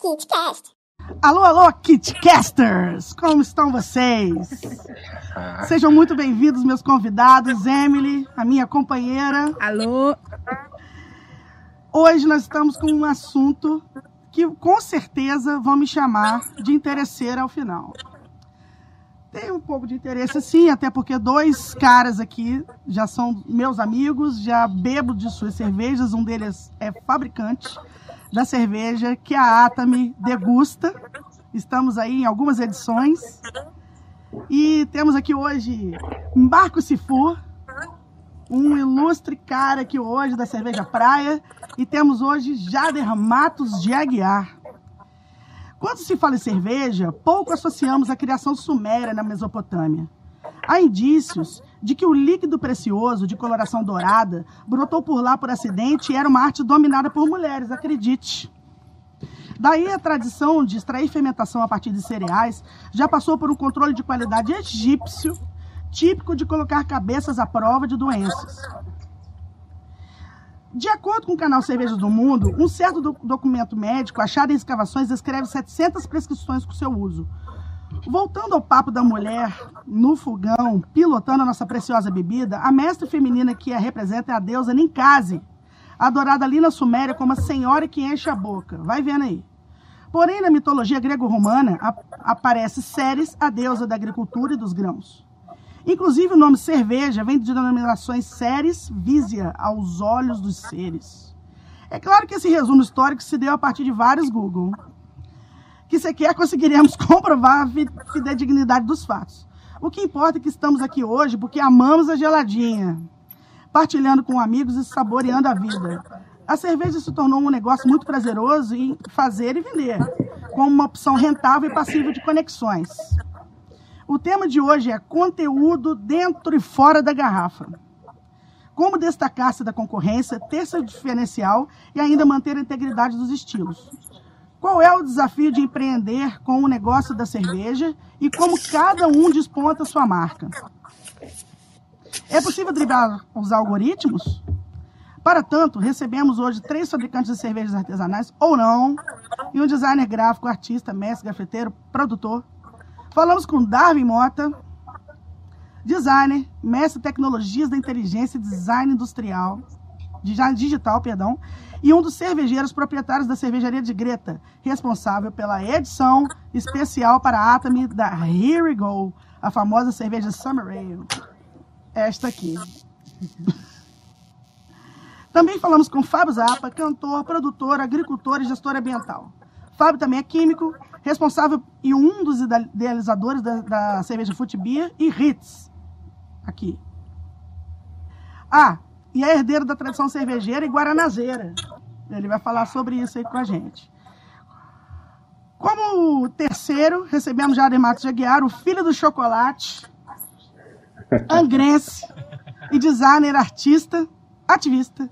KitCast. Alô, alô, KitCasters! Como estão vocês? Sejam muito bem-vindos, meus convidados, Emily, a minha companheira. Alô! Hoje nós estamos com um assunto que com certeza vão me chamar de interesseira ao final. Tem um pouco de interesse sim, até porque dois caras aqui já são meus amigos, já bebo de suas cervejas, um deles é fabricante da cerveja que a Atami degusta. Estamos aí em algumas edições. E temos aqui hoje Marco Sifur, um ilustre cara aqui hoje da cerveja Praia. E temos hoje Jader Matos de Aguiar. Quando se fala em cerveja, pouco associamos a criação suméria na Mesopotâmia. Há indícios de que o líquido precioso de coloração dourada brotou por lá por acidente e era uma arte dominada por mulheres, acredite. Daí a tradição de extrair fermentação a partir de cereais já passou por um controle de qualidade egípcio, típico de colocar cabeças à prova de doenças. De acordo com o canal Cervejas do Mundo, um certo do documento médico achado em escavações descreve 700 prescrições com seu uso. Voltando ao papo da mulher no fogão, pilotando a nossa preciosa bebida, a mestre feminina que a representa é a deusa Ninkasi, adorada ali na Suméria como a senhora que enche a boca. Vai vendo aí. Porém, na mitologia grego-romana, aparece Ceres, a deusa da agricultura e dos grãos. Inclusive, o nome cerveja vem de denominações seres visia, aos olhos dos seres. É claro que esse resumo histórico se deu a partir de vários Google, que sequer conseguiremos comprovar a fidedignidade dos fatos. O que importa é que estamos aqui hoje porque amamos a geladinha, partilhando com amigos e saboreando a vida. A cerveja se tornou um negócio muito prazeroso em fazer e vender, como uma opção rentável e passível de conexões. O tema de hoje é conteúdo dentro e fora da garrafa. Como destacar-se da concorrência, ter seu diferencial e ainda manter a integridade dos estilos. Qual é o desafio de empreender com o negócio da cerveja e como cada um desponta sua marca? É possível driblar os algoritmos? Para tanto, recebemos hoje três fabricantes de cervejas artesanais, ou não, e um designer gráfico, artista, mestre, gafeteiro, produtor, Falamos com Darwin Mota, designer, mestre em tecnologias da inteligência e design industrial, digital, perdão, e um dos cervejeiros proprietários da cervejaria de Greta, responsável pela edição especial para a Atami da Here We Go, a famosa cerveja Summer Ale. Esta aqui. Também falamos com Fábio Zappa, cantor, produtor, agricultor e gestor ambiental. Fábio também é químico, responsável e um dos idealizadores da, da cerveja Foot Beer e Ritz. Aqui. Ah, e é herdeiro da tradição cervejeira e guaranazeira. Ele vai falar sobre isso aí com a gente. Como terceiro, recebemos Jader Matos de Aguiar, o filho do chocolate, angrense e designer, artista, ativista,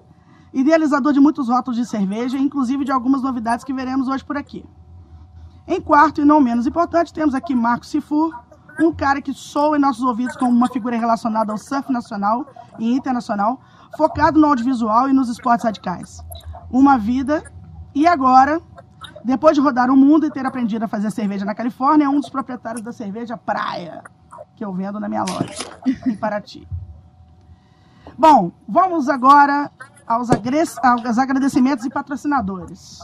idealizador de muitos rótulos de cerveja, inclusive de algumas novidades que veremos hoje por aqui. Em quarto, e não menos importante, temos aqui Marcos Sifur, um cara que soa em nossos ouvidos como uma figura relacionada ao surf nacional e internacional, focado no audiovisual e nos esportes radicais. Uma vida, e agora, depois de rodar o mundo e ter aprendido a fazer cerveja na Califórnia, é um dos proprietários da cerveja Praia, que eu vendo na minha loja, em Paraty. Bom, vamos agora aos, aos agradecimentos e patrocinadores.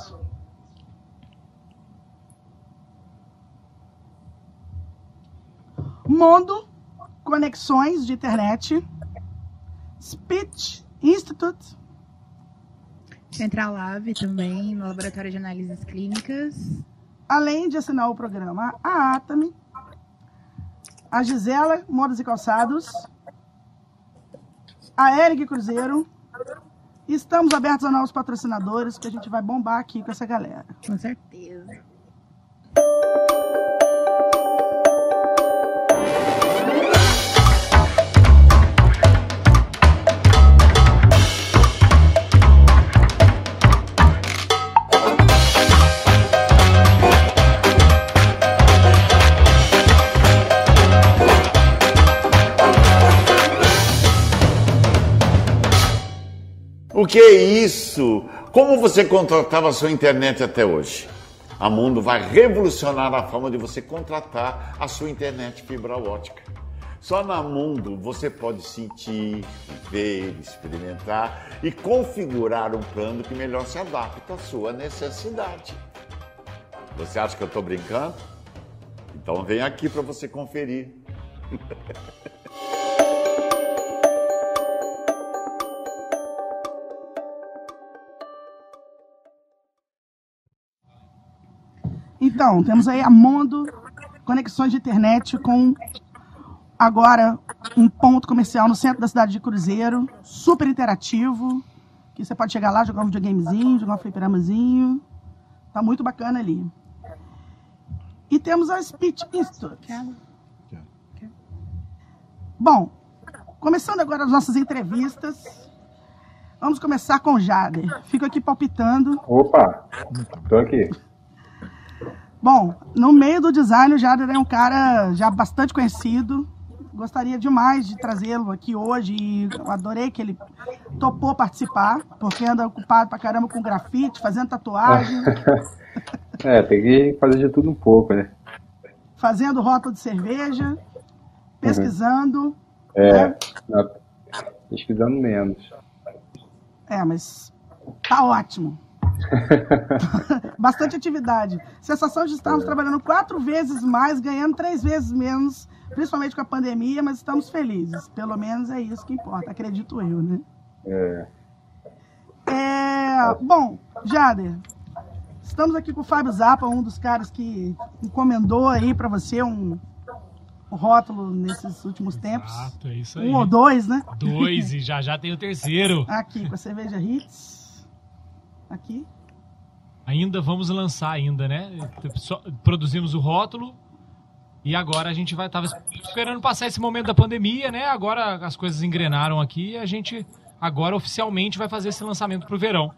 Mondo, conexões de internet, Speech Institute, Central Lab também, no Laboratório de Análises Clínicas. Além de assinar o programa, a Atami, a Gisela Modas e Calçados, a Eric Cruzeiro. Estamos abertos a novos patrocinadores, que a gente vai bombar aqui com essa galera. Com certeza. Que isso? Como você contratava a sua internet até hoje? A Mundo vai revolucionar a forma de você contratar a sua internet fibra ótica. Só na Mundo você pode sentir, ver, experimentar e configurar um plano que melhor se adapta à sua necessidade. Você acha que eu estou brincando? Então vem aqui para você conferir. Então, temos aí a Mondo, conexões de internet com agora um ponto comercial no centro da cidade de Cruzeiro, super interativo, que você pode chegar lá, jogar um videogamezinho, jogar um fliperamazinho. Tá muito bacana ali. E temos a Speech Institute. Bom, começando agora as nossas entrevistas. Vamos começar com o Jader. Fico aqui palpitando. Opa, tô aqui. Bom, no meio do design, o Jader é um cara já bastante conhecido. Gostaria demais de trazê-lo aqui hoje e adorei que ele topou participar, porque anda ocupado pra caramba com grafite, fazendo tatuagem. é, tem que fazer de tudo um pouco, né? Fazendo rótulo de cerveja, pesquisando. Uhum. É, né? pesquisando menos. É, mas tá ótimo. Bastante atividade. Sensação de estarmos é. trabalhando quatro vezes mais, ganhando três vezes menos, principalmente com a pandemia, mas estamos felizes. Pelo menos é isso que importa, acredito eu, né? É. é bom, Jader, estamos aqui com o Fábio Zappa, um dos caras que encomendou aí para você um, um rótulo nesses últimos tempos. Exato, é isso aí. Um ou dois, né? Dois, e já já tem o terceiro. Aqui, com a cerveja Hits aqui. Ainda vamos lançar ainda, né? Só, produzimos o rótulo e agora a gente vai tava esperando passar esse momento da pandemia, né? Agora as coisas engrenaram aqui e a gente agora oficialmente vai fazer esse lançamento pro verão.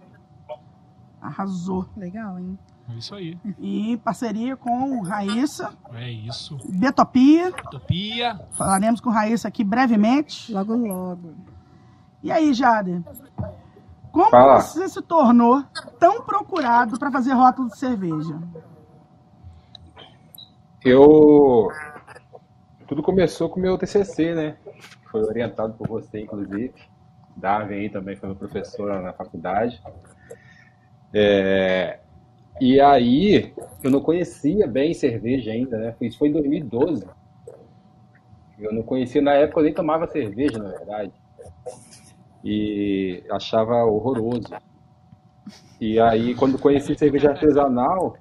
Arrasou. Legal, hein? É isso aí. E parceria com Raíssa. É isso. Betopia. Betopia. Falaremos com Raíssa aqui brevemente. Logo, logo. E aí, Jader? Como Fala. você se tornou tão procurado para fazer rótulo de cerveja? Eu. Tudo começou com o meu TCC, né? Foi orientado por você, inclusive. Darwin aí também foi meu professor na faculdade. É... E aí, eu não conhecia bem cerveja ainda, né? Isso foi em 2012. Eu não conhecia, na época eu nem tomava cerveja, na verdade e achava horroroso. E aí, quando conheci cerveja artesanal,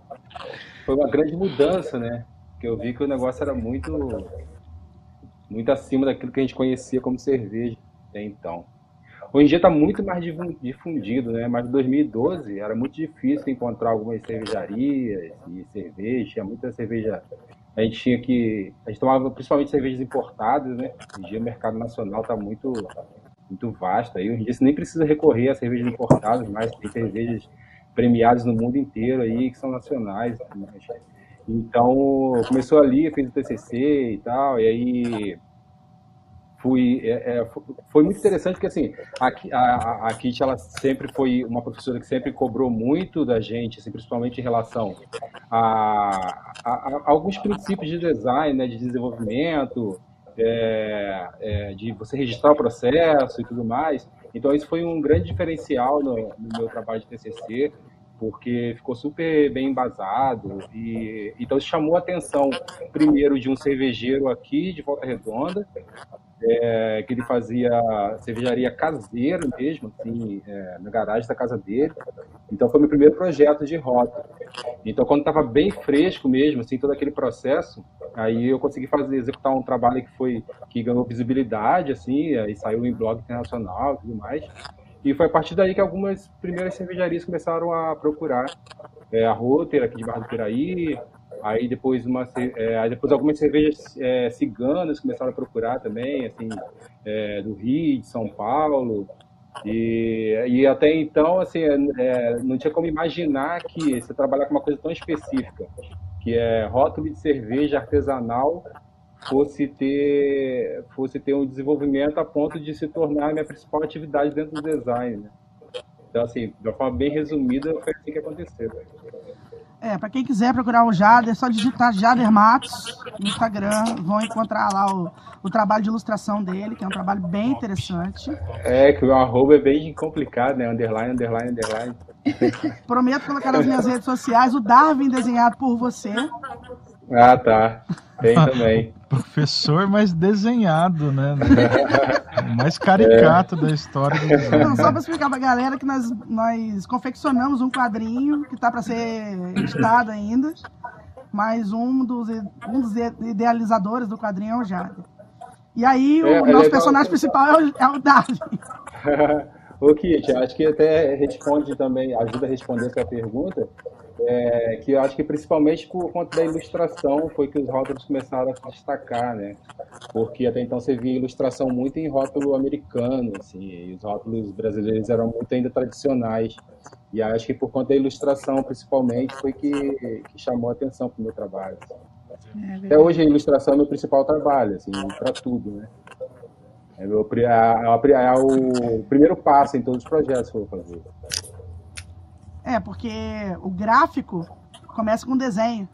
foi uma grande mudança, né? Porque eu vi que o negócio era muito, muito acima daquilo que a gente conhecia como cerveja até então. Hoje em dia está muito mais difundido, né? Mas em 2012 era muito difícil encontrar algumas cervejarias e cerveja, tinha muita cerveja. A gente tinha que. A gente tomava principalmente cervejas importadas, né? Hoje em dia o mercado nacional está muito muito vasta. Aí hoje em dia você nem precisa recorrer a cervejas importadas, mas tem cervejas premiadas no mundo inteiro aí que são nacionais. Então começou ali, fiz o TCC e tal, e aí fui é, é, foi muito interessante porque assim a, a, a Kit ela sempre foi uma professora que sempre cobrou muito da gente assim, principalmente em relação a, a, a alguns princípios de design né, de desenvolvimento é, é, de você registrar o processo e tudo mais. Então, isso foi um grande diferencial no, no meu trabalho de TCC, porque ficou super bem embasado. E, então, chamou a atenção, primeiro, de um cervejeiro aqui de Volta Redonda, é, que ele fazia cervejaria caseira mesmo, assim, é, na garagem da casa dele. Então foi meu primeiro projeto de rota. Então quando estava bem fresco mesmo, assim, todo aquele processo, aí eu consegui fazer executar um trabalho que foi que ganhou visibilidade, assim, aí saiu em blog internacional e tudo mais. E foi a partir daí que algumas primeiras cervejarias começaram a procurar é, a Roter aqui de Barra do Piraí, Aí depois, uma, é, depois algumas cervejas é, ciganas começaram a procurar também, assim, é, do Rio, de São Paulo. E, e até então, assim, é, é, não tinha como imaginar que você trabalhar com uma coisa tão específica, que é rótulo de cerveja artesanal, fosse ter, fosse ter um desenvolvimento a ponto de se tornar a minha principal atividade dentro do design. Né? Então, assim, de uma forma bem resumida, foi assim que aconteceu. É, pra quem quiser procurar o Jader, é só digitar Jader Matos no Instagram. Vão encontrar lá o, o trabalho de ilustração dele, que é um trabalho bem interessante. É, que o arroba é bem complicado, né? Underline, underline, underline. Prometo colocar nas minhas redes sociais o Darwin desenhado por você. Ah, tá. Tem também. Professor mais desenhado, né? O mais caricato da história do desenho. Então, só para explicar pra galera que nós, nós confeccionamos um quadrinho que tá para ser editado ainda, mas um dos, um dos idealizadores do quadrinho é o Jader. E aí o É, é nosso legal personagem principal é o, é o Darwin. Ô, Kit, acho que até responde também, ajuda a responder essa pergunta, é, que eu acho que principalmente por conta da ilustração foi que os rótulos começaram a se destacar, né? Porque até então você via ilustração muito em rótulo americano, assim, e os rótulos brasileiros eram muito ainda tradicionais. E acho que por conta da ilustração, principalmente, foi que, que chamou a atenção para o meu trabalho. É Até hoje a ilustração é meu principal trabalho, assim, para tudo, né? É, meu, é, é é o primeiro passo em todos os projetos que eu vou fazer. É, porque o gráfico começa com desenho.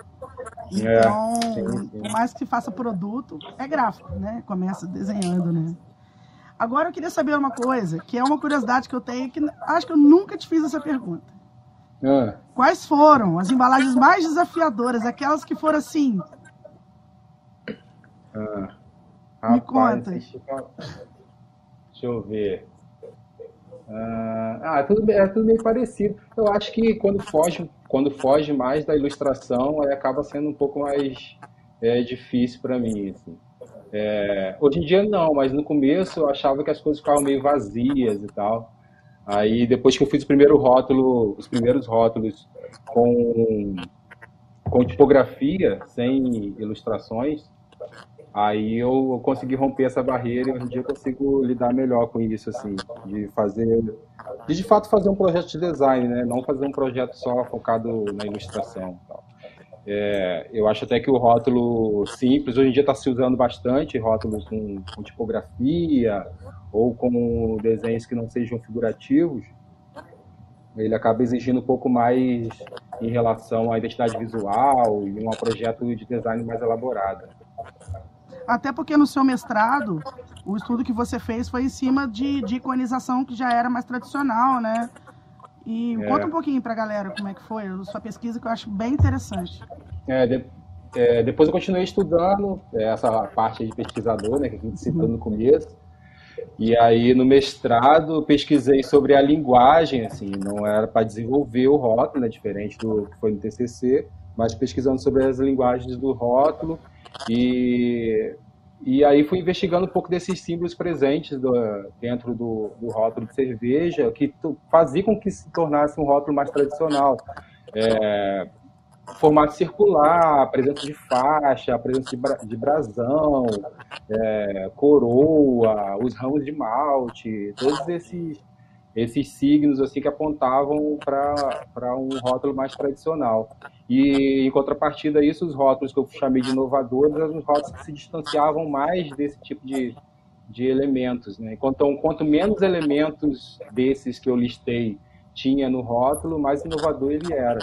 É, Então, sim, sim. por mais que se faça produto, é gráfico, né? Começa desenhando, né? Agora eu queria saber uma coisa, que é uma curiosidade que eu tenho, que acho que eu nunca te fiz essa pergunta. Ah, Quais foram as embalagens mais desafiadoras, aquelas que foram assim, ah. Me conta. deixa eu, deixa eu ver. Ah, ah, é tudo, é tudo meio parecido. Eu acho que quando foge, quando foge mais da ilustração, aí acaba sendo um pouco mais é, difícil para mim. assim. É, hoje em dia não, mas no começo eu achava que as coisas ficavam meio vazias e tal. Aí depois que eu fiz o primeiro rótulo, os primeiros rótulos com, com tipografia, sem ilustrações, aí eu consegui romper essa barreira e hoje em dia eu consigo lidar melhor com isso, assim, de fazer, de de fato fazer um projeto de design, né? Não fazer um projeto só focado na ilustração. É, eu acho até que o rótulo simples, hoje em dia está se usando bastante, rótulo com, com tipografia ou com desenhos que não sejam figurativos, ele acaba exigindo um pouco mais em relação à identidade visual e um projeto de design mais elaborado. Até porque no seu mestrado, o estudo que você fez foi em cima de, de iconização que já era mais tradicional, né? E É. conta um pouquinho pra galera como é que foi a sua pesquisa, que eu acho bem interessante. É, de- é, depois eu continuei estudando é, essa parte de pesquisador, né, que a gente citou no começo. E aí no mestrado pesquisei sobre a linguagem, assim, não era para desenvolver o rótulo, né, diferente do que foi no TCC, mas pesquisando sobre as linguagens do rótulo e e aí fui investigando um pouco desses símbolos presentes do- dentro do, do rótulo de cerveja, que fazia com que se tornasse um rótulo mais tradicional. É, formato circular, presença de faixa, presença de, bra- de brasão, é, coroa, os ramos de malte, todos esses, esses signos assim que apontavam para um rótulo mais tradicional. E em contrapartida a isso, os rótulos que eu chamei de inovadores eram os rótulos que se distanciavam mais desse tipo de, de elementos. Né? Então, quanto menos elementos desses que eu listei tinha no rótulo, mais inovador ele era.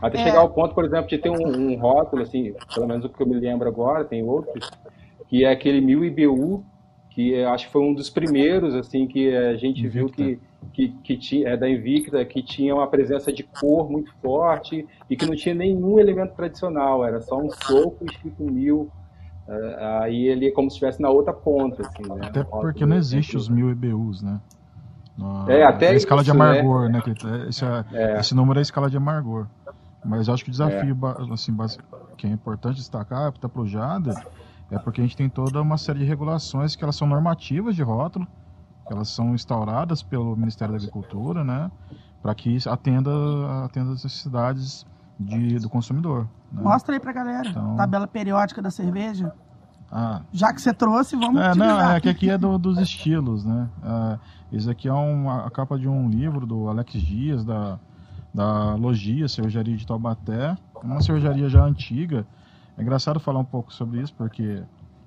Até É. chegar ao ponto, por exemplo, de ter um, um rótulo, assim, pelo menos o que eu me lembro agora, tem outros, que é aquele 1000 IBU, que acho que foi um dos primeiros, assim, que a gente viu que, que, que tinha, é da Invicta, que tinha uma presença de cor muito forte e que não tinha nenhum elemento tradicional, era só um soco escrito 1000, eh, aí ele é como se estivesse na outra ponta, assim, né? Até porque não existe os mil EBUs, né? Na, É, até na escala de isso, né? amargor, né? que esse, é- É. esse número é a escala de amargor. Mas eu acho que o desafio ba- assim, que é importante destacar para o Jada é porque a gente tem toda uma série de regulações que elas são normativas de rótulo, que elas são instauradas pelo Ministério da Agricultura, né? Para que atenda, atenda as necessidades de, do consumidor. Né? Mostra aí pra galera. Então- Tabela periódica da cerveja. Ah, Já que você trouxe, vamos É, utilizar. não, é que aqui é do- dos estilos, né? É, esse aqui é uma, a capa de um livro do Alex Dias, da, da Logia, Cervejaria de Taubaté. Uma cervejaria já antiga. É engraçado falar um pouco sobre isso, porque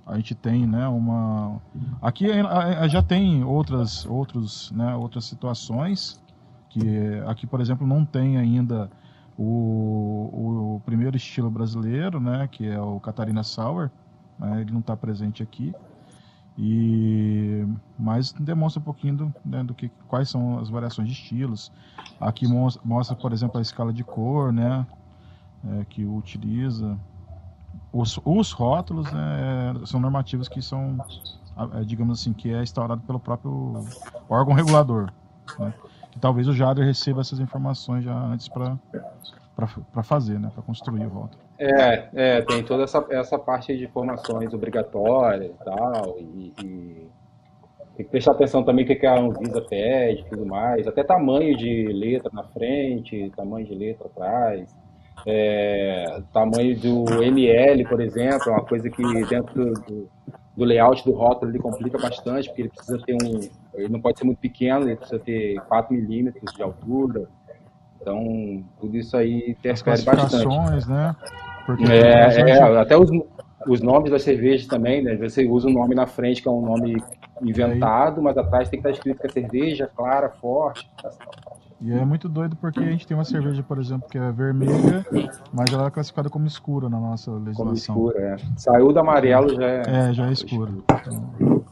a gente tem, né, uma... Aqui é- é- já tem outras, outros, né, outras situações, Que aqui, por exemplo, não tem ainda o, o primeiro estilo brasileiro, né? Que é o Catarina Sour. Né, ele não está presente aqui. E mas demonstra um pouquinho do, né, do, que quais são as variações de estilos. Aqui mostra, mostra por exemplo, a escala de cor, né, é, que utiliza. Os, os rótulos né, são normativos que são, é, digamos assim, que é instaurado pelo próprio órgão regulador. Né, que talvez o Jader receba essas informações já antes para fazer, né, para construir o rótulo. É, é, tem toda essa, essa parte de informações obrigatórias e tal, e, e tem que prestar atenção também o que, que a Anvisa pede e tudo mais, até tamanho de letra na frente, tamanho de letra atrás, é, tamanho do ML, por exemplo, é uma coisa que dentro do, do layout do rótulo ele complica bastante, porque ele precisa ter um, ele não pode ser muito pequeno, ele precisa ter 4 milímetros de altura, então tudo isso aí interfere bastante. né? Porque é, é, até os, os nomes das cervejas também, né? Você usa um nome na frente que é um nome inventado, mas atrás tem que estar escrito que é cerveja clara, forte. E é muito doido porque a gente tem uma cerveja, por exemplo, que é vermelha, mas ela é classificada como escura na nossa legislação. Como escura, é. Saiu do amarelo já é. É, já é escura. Então...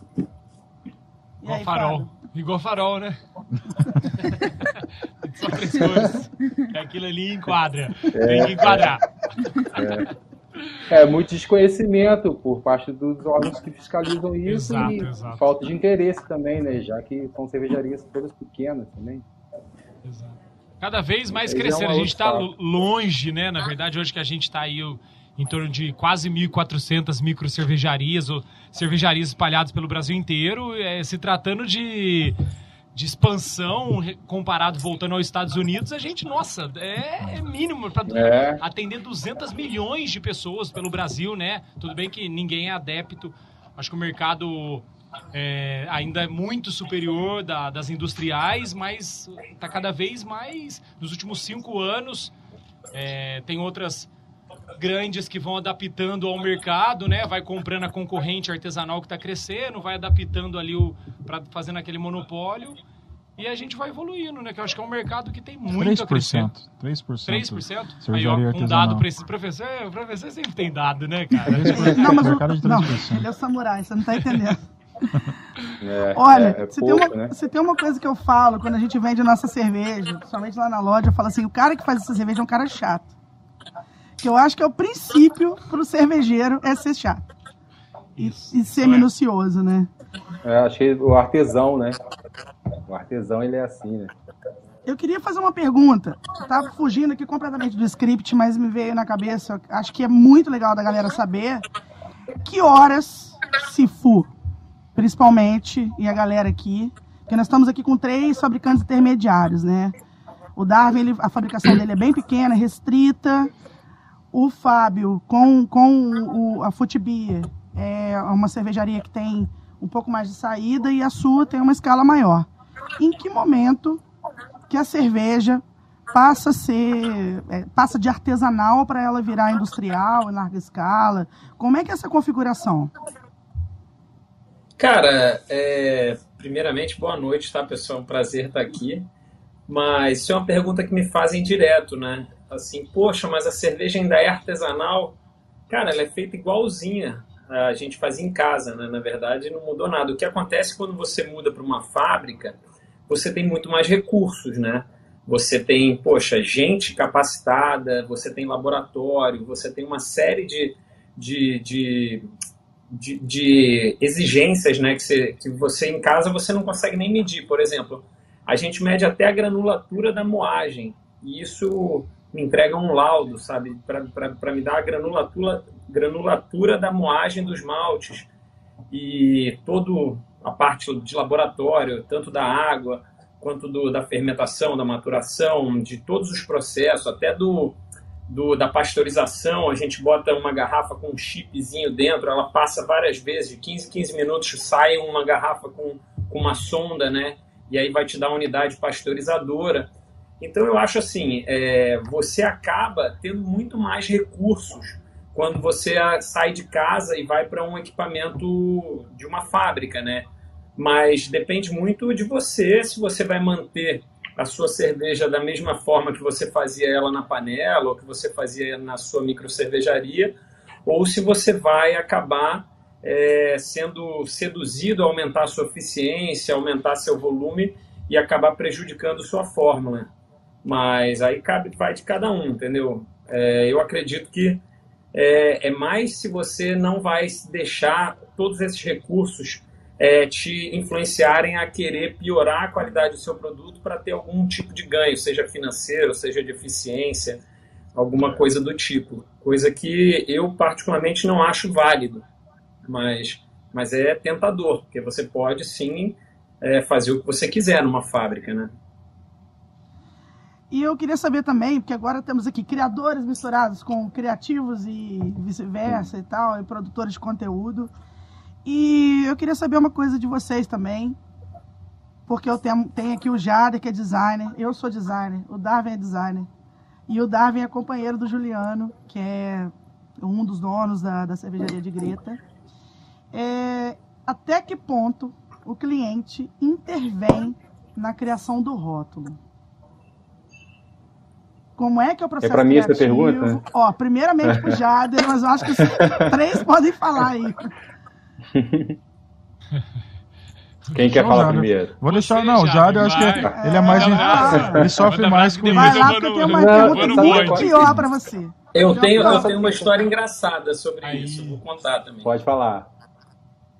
Igual farol. Igual farol, né? Só três cores. É aquilo ali enquadra. É, Tem que enquadrar. É. é. muito desconhecimento por parte dos órgãos que fiscalizam isso exato, e exato. falta de interesse também, né? Já que são cervejarias todas pequenas também. Exato. Cada vez mais é crescendo. a gente está longe, né? Na verdade, hoje que a gente está aí em torno de quase 1.400 micro cervejarias ou cervejarias espalhadas pelo Brasil inteiro, é, se tratando de de expansão comparado voltando aos Estados Unidos, a gente, nossa, é, é mínimo para é. atender 200 milhões de pessoas pelo Brasil, né? Tudo bem que ninguém é adepto, acho que o mercado é, ainda é muito superior da, das industriais, mas está cada vez mais, nos últimos cinco anos, é, tem outras grandes que vão adaptando ao mercado, né? Vai comprando a concorrente artesanal que está crescendo, vai adaptando ali o para fazendo aquele monopólio e a gente vai evoluindo, né? Que eu acho que é um mercado que tem muito 3%, a crescer. 3%. 3%? Aí, ó, um dado para esse professor, o professor sempre tem dado, né, cara? não, mas o, não, ele é o samurai, você não está entendendo. É, Olha, é, é se, pouco, tem uma, né? se tem uma coisa que eu falo quando a gente vende nossa cerveja, principalmente lá na loja, eu falo assim: o cara que faz essa cerveja é um cara chato que eu acho que é o princípio para o cervejeiro é ser chato. E, e ser é. minucioso, né? É, achei o artesão, né? O artesão, ele é assim, né? Eu queria fazer uma pergunta. Eu tava fugindo aqui completamente do script, mas me veio na cabeça. Acho que é muito legal da galera saber que horas se for, principalmente, e a galera aqui, que nós estamos aqui com três fabricantes intermediários, né? O Darwin, ele, a fabricação dele é bem pequena, restrita, o Fábio, com, com o, a Futibia, é uma cervejaria que tem um pouco mais de saída e a sua tem uma escala maior. Em que momento que a cerveja passa a ser é, passa de artesanal para ela virar industrial em larga escala? Como é que é essa configuração? Cara, é, primeiramente boa noite, tá pessoal? Um prazer estar aqui. Mas isso é uma pergunta que me fazem direto, né? assim, poxa, mas a cerveja ainda é artesanal? Cara, ela é feita igualzinha. A gente fazia em casa, né? Na verdade, não mudou nada. O que acontece quando você muda para uma fábrica, você tem muito mais recursos, né? Você tem, poxa, gente capacitada, você tem laboratório, você tem uma série de, de, de, de, de exigências, né? Que você, que você em casa você não consegue nem medir. Por exemplo, a gente mede até a granulatura da moagem. E isso me entrega um laudo, sabe, para me dar a granulatura, granulatura da moagem dos maltes e todo a parte de laboratório, tanto da água quanto do, da fermentação, da maturação, de todos os processos, até do, do, da pasteurização, a gente bota uma garrafa com um chipzinho dentro, ela passa várias vezes, de 15 15 minutos sai uma garrafa com, com uma sonda, né? E aí vai te dar uma unidade pasteurizadora. Então eu acho assim, é, você acaba tendo muito mais recursos quando você sai de casa e vai para um equipamento de uma fábrica, né? Mas depende muito de você, se você vai manter a sua cerveja da mesma forma que você fazia ela na panela ou que você fazia na sua micro cervejaria, ou se você vai acabar é, sendo seduzido a aumentar a sua eficiência, aumentar seu volume e acabar prejudicando sua fórmula. Mas aí cabe, vai de cada um, entendeu? É, eu acredito que é, é, mais se você não vai deixar todos esses recursos é, te influenciarem a querer piorar a qualidade do seu produto para ter algum tipo de ganho, seja financeiro, seja de eficiência, alguma coisa do tipo. Coisa que eu particularmente não acho válido, mas, mas é tentador, porque você pode sim é, fazer o que você quiser numa fábrica, né? E eu queria saber também, porque agora temos aqui criadores misturados com criativos e vice-versa e tal, e produtores de conteúdo. E eu queria saber uma coisa de vocês também, porque eu tenho, tenho aqui o Jader, que é designer, eu sou designer, o Darwin é designer, e o Darwin é companheiro do Juliano, que é um dos donos da, da cervejaria de Greta. É, até que ponto o cliente intervém na criação do rótulo? Como é que é o processo É para mim essa criativo? pergunta? Ó, primeiramente pro Jader, mas eu acho que os três podem falar aí. Quem quer o falar primeiro? Vou deixar, Você, não, o eu acho que vai. ele é mais. Vai. Ele sofre mais com Vai isso. depois lá, eu porque eu vou tenho uma pergunta muito pior pra você. Eu tenho, eu tenho uma história engraçada sobre Aí. isso, vou contar também. Pode falar.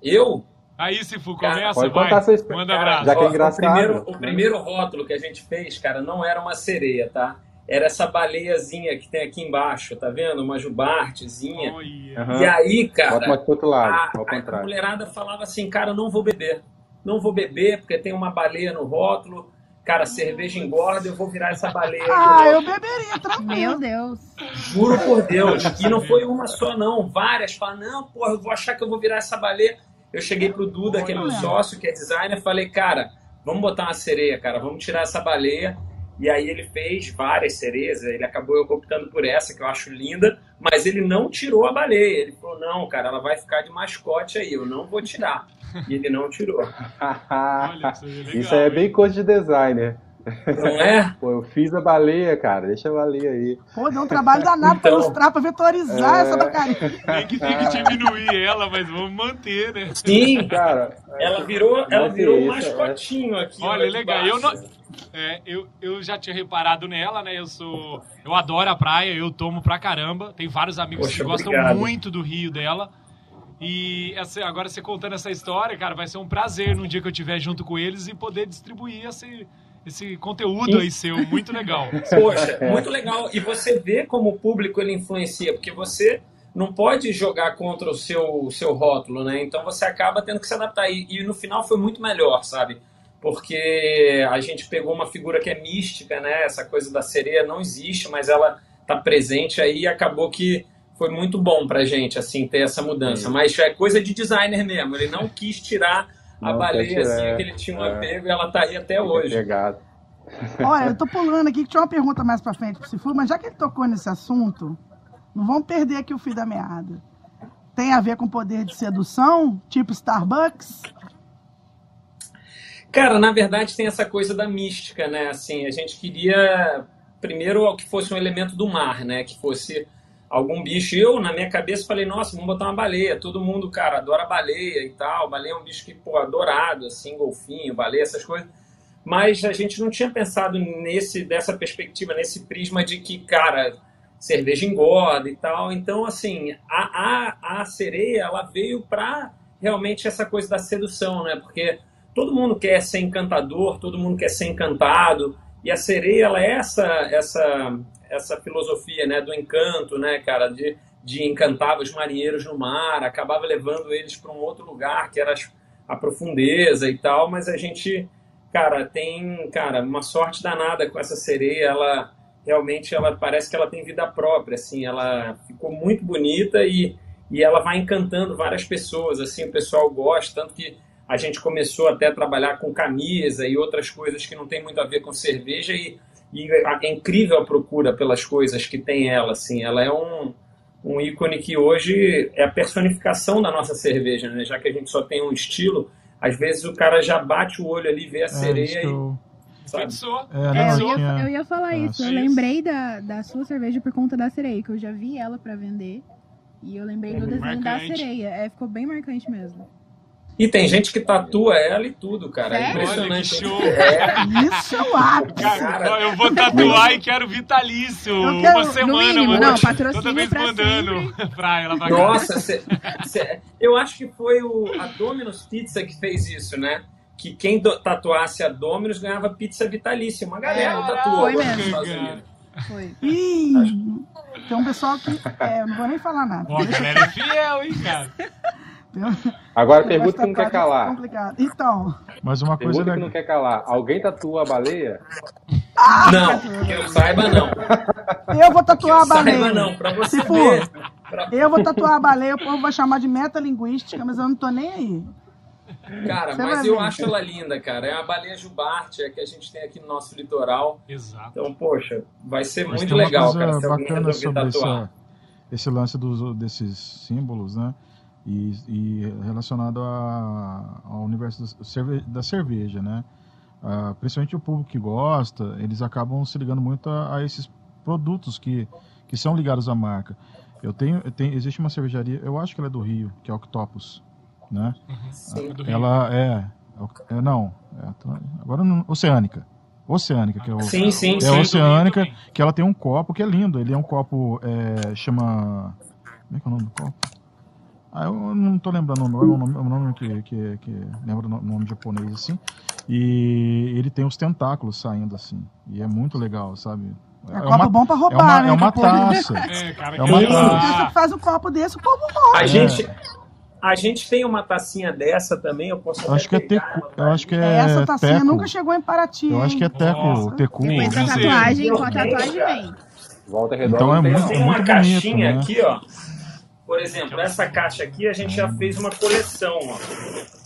Eu, Aí, Sifu, Cara, começa, pode vai. contar sua história. Manda abraço. Já que é engraçado, O primeiro, o né? primeiro rótulo que a gente fez, cara, não era uma sereia, tá? Era essa baleiazinha que tem aqui embaixo, tá vendo? Uma jubartezinha. Olha. Aham. E aí, Bota cara, mais pro outro lado, a, ao a mulherada falava assim, cara, não vou beber. Não vou beber porque tem uma baleia no rótulo. Cara, cerveja engorda, eu vou virar essa baleia. Ah, eu beberia, tranquilo. Meu Deus. Juro por Deus. E não foi uma só, não. Várias. Falaram, não, porra, eu vou achar que eu vou virar essa baleia. Eu cheguei pro Duda, que é meu sócio, que é designer, falei, cara, vamos botar uma sereia, cara, vamos tirar essa baleia. E aí ele fez várias sereias, ele acabou optando por essa, que eu acho linda, mas ele não tirou a baleia. Ele falou, não, cara, ela vai ficar de mascote aí, eu não vou tirar. E ele não tirou. Olha, isso aí é legal, Isso aí é hein? bem coisa de designer. Não é? Pô, eu fiz a baleia, cara. Deixa a baleia aí. Pô, deu um trabalho danado pra Então. ilustrar, pra vetorizar É. essa bacaria. Tem que, tem que diminuir ela, mas vamos manter, né? Sim, Cara, ela virou, ela Mas virou um é- mascotinho aqui. Olha, de legal. Eu, não, é, eu, eu já tinha reparado nela, né? Eu sou. Eu adoro a praia, eu tomo pra caramba. Tem vários amigos Poxa, que gostam obrigado. muito do Rio dela. E essa- agora você contando essa história, cara, vai ser um prazer no dia que eu estiver junto com eles e poder distribuir esse, esse conteúdo aí seu. Muito legal. Poxa, muito legal. E você vê como o público ele influencia, porque você não pode jogar contra o seu, o seu rótulo, né? Então você acaba tendo que se adaptar. E, e no final foi muito melhor, sabe? Porque a gente pegou uma figura que é mística, né? Essa coisa da sereia não existe, mas ela tá presente aí e acabou que foi muito bom pra gente, assim, ter essa mudança. Sim. Mas é coisa de designer mesmo. Ele não quis tirar Não quer baleia assim, tirar, que ele tinha um é. apego e ela tá aí até hoje. Pegado. Olha, eu tô pulando aqui, que tinha uma pergunta mais pra frente pro Cifu, mas já que ele tocou nesse assunto, não vamos perder aqui o fio da meada. Tem a ver com poder de sedução, tipo Starbucks? Cara, na verdade tem essa coisa da mística, né? Assim, a gente queria primeiro que fosse um elemento do mar, né? Que fosse algum bicho. Eu, na minha cabeça, falei, nossa, vamos botar uma baleia. Todo mundo, cara, adora baleia e tal. Baleia é um bicho que, pô, adorado, assim, golfinho, baleia, essas coisas. Mas a gente não tinha pensado nesse, dessa perspectiva, nesse prisma de que, cara, cerveja engorda e tal. Então, assim, a, a, a sereia, ela veio pra realmente essa coisa da sedução, né? Porque todo mundo quer ser encantador, todo mundo quer ser encantado. E a sereia, ela é essa, essa, essa filosofia, né? Do encanto, né, cara? De, de encantar os marinheiros no mar, acabava levando eles para um outro lugar, que era a profundeza e tal. Mas a gente, cara, tem, cara, uma sorte danada com essa sereia. Ela realmente, ela parece que ela tem vida própria, assim. Ela ficou muito bonita e, e ela vai encantando várias pessoas, assim. O pessoal gosta, tanto que a gente começou até a trabalhar com camisa e outras coisas que não tem muito a ver com cerveja e, e é incrível a procura pelas coisas que tem ela, assim. Ela é um, um ícone que hoje é a personificação da nossa cerveja, né? Já que a gente só tem um estilo, às vezes o cara já bate o olho ali, vê a É, sereia que e, eu, sabe? É, não, É, eu, ia, tinha- eu ia falar É, isso. Eu isso. lembrei da, da sua cerveja por conta da sereia, que eu já vi ela pra vender. E eu lembrei do desenho da Marcante. sereia. É, ficou bem marcante mesmo. E tem gente que tatua ela e tudo, cara. É Sério? impressionante. Olha que show. É, Isso é o ápice. Cara, eu vou tatuar e quero vitalício. Eu quero- uma semana, mínimo, mano. não, patrocínio Toda vez pra mandando pra ela pra. Nossa, cê- cê- eu acho que foi o, a Domino's Pizza que fez isso, né? Que quem do- tatuasse a Domino's ganhava pizza vitalícia. Uma galera Caralho, tatuou foi mesmo. Foi. Ih, tem um pessoal que. É, eu não vou nem falar nada. Ó, a galera é fiel, hein, cara. Um- Agora pergunta que não quer tatuado é calar. complicado. Então, Mas uma coisa Pergunta que não quer calar. Alguém tatua a baleia? Não, que eu saiba não. eu vou Que tatuar eu a baleia. saiba não, pra você Se ver. for. Eu vou tatuar a baleia, o povo vai chamar de metalinguística, mas eu não tô nem aí. Cara, Você mas eu ver. acho ela linda, cara. É a baleia jubarte, é que a gente tem aqui no nosso litoral. Exato. Então, poxa, vai ser Mas muito legal, cara, se alguém bacana resolver sobre tatuar. essa, esse lance dos, desses símbolos, né? E, e relacionado a- ao universo da, cerve- da cerveja, né? Ah, principalmente o público que gosta, eles acabam se ligando muito a, a esses produtos que, que são ligados à marca. Eu tenho, eu tenho, existe uma cervejaria, eu acho que ela é do Rio, que é Octopus, né? Sim. Do Rio. Ela é, é não, é, agora não, Oceânica, Oceânica que é o, Sim, sim, é sim. Oceânica, que ela tem um copo que é lindo. Ele é um copo, é, chama. Como é que é o nome do copo? Ah, eu não tô lembrando o nome, é um nome, é um nome que, que, que lembra o no- nome japonês assim. E ele tem os tentáculos saindo assim. E é muito legal, sabe? É, copo bom pra é roubar, uma, né? é uma que o povo- taça. É, cara, É uma que- taça. Faz um copo desse, o povo rouba. A É. gente, a gente tem uma tacinha dessa também, eu posso Eu acho que é teco, eu acho que é Essa tacinha teco. nunca chegou em Paraty. Eu acho que é teco, Nossa. tecu. Da Sim. tatuagem, com a tatuagem vem. Volta redonda. Então é tem- muito- Tem uma bonito, caixinha né? aqui, ó. Por exemplo, essa caixa aqui a gente já fez uma coleção, ó.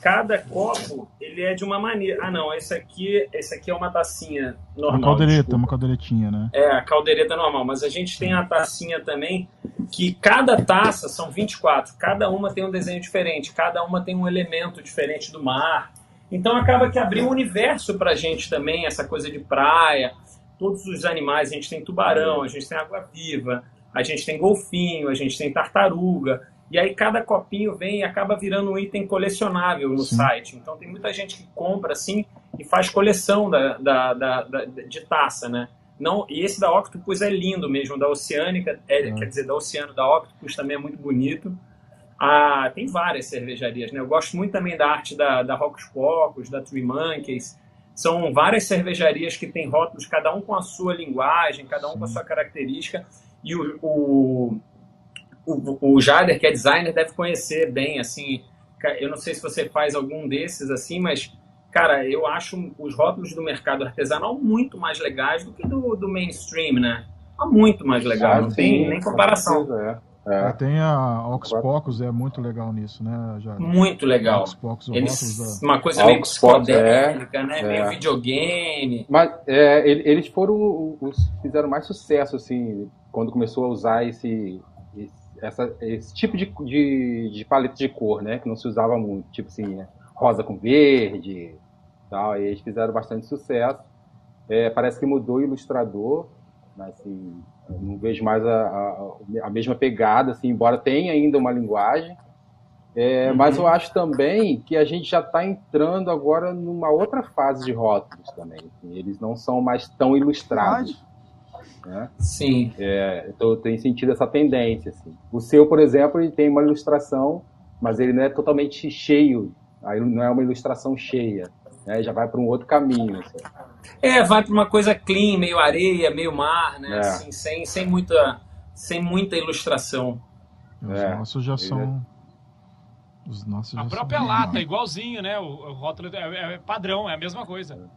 Cada copo, ele é de uma maneira. Ah, não, esse aqui, esse aqui é uma tacinha normal. Uma caldeireta, desculpa. uma caldeiretinha, né? É, a caldeireta normal, mas a gente tem a tacinha também, que cada taça são 24, cada uma tem um desenho diferente, cada uma tem um elemento diferente do mar. Então acaba que abriu um universo pra gente também, essa coisa de praia, todos os animais, a gente tem tubarão, a gente tem água-viva, a gente tem golfinho, a gente tem tartaruga. E aí cada copinho vem e acaba virando um item colecionável no Sim. site. Então tem muita gente que compra assim e faz coleção da, da, da- da- de taça, né? Não, e esse da Octopus é lindo mesmo, da Oceânica, é, É. quer dizer, da Oceano, da Octopus também é muito bonito. Ah, tem várias cervejarias, né? Eu gosto muito também da arte da, da Rocos Pocos, da Three Monkeys. São várias cervejarias que têm rótulos, cada um com a sua linguagem, cada um com a sua característica. E o, o, o, o Jader, que é designer, deve conhecer bem, assim. Eu não sei se você faz algum desses, assim, mas, cara, eu acho os rótulos do mercado artesanal muito mais legais do que do, do mainstream, né? Há muito mais legal, Ah, não sim, tem nem com comparação. certeza, é. É, É. tem a Ox Pocos, é muito legal nisso, né, já. Muito legal. Ox Eles, uma coisa meio psicodélica, né? é. Meio videogame. Mas é, ele- eles foram os que fizeram mais sucesso, assim, quando começou a usar esse, esse, essa- esse tipo de, de, de paleta de cor, né? Que não se usava muito, tipo assim, rosa com verde tal. E eles fizeram bastante sucesso. É, parece que mudou o ilustrador, mas assim, não vejo mais a, a, a mesma pegada, assim, embora tenha ainda uma linguagem. É, Mas eu acho também que a gente já está entrando agora numa outra fase de rótulos também. assim, Eles não são mais tão ilustrados. Né? Sim. É, então eu tenho sentido essa tendência. Assim. O seu, por exemplo, ele tem uma ilustração, mas ele não é totalmente cheio. Aí não é uma ilustração cheia. Né? Já vai para um outro caminho. assim. É, vai para uma coisa clean, meio areia, meio mar, né? É. Assim, sem, sem, muita, sem muita ilustração. Os É, nossos já são. Os nossos A já própria são... lata, igualzinho, né? O, o rótulo é, é padrão, é a mesma coisa.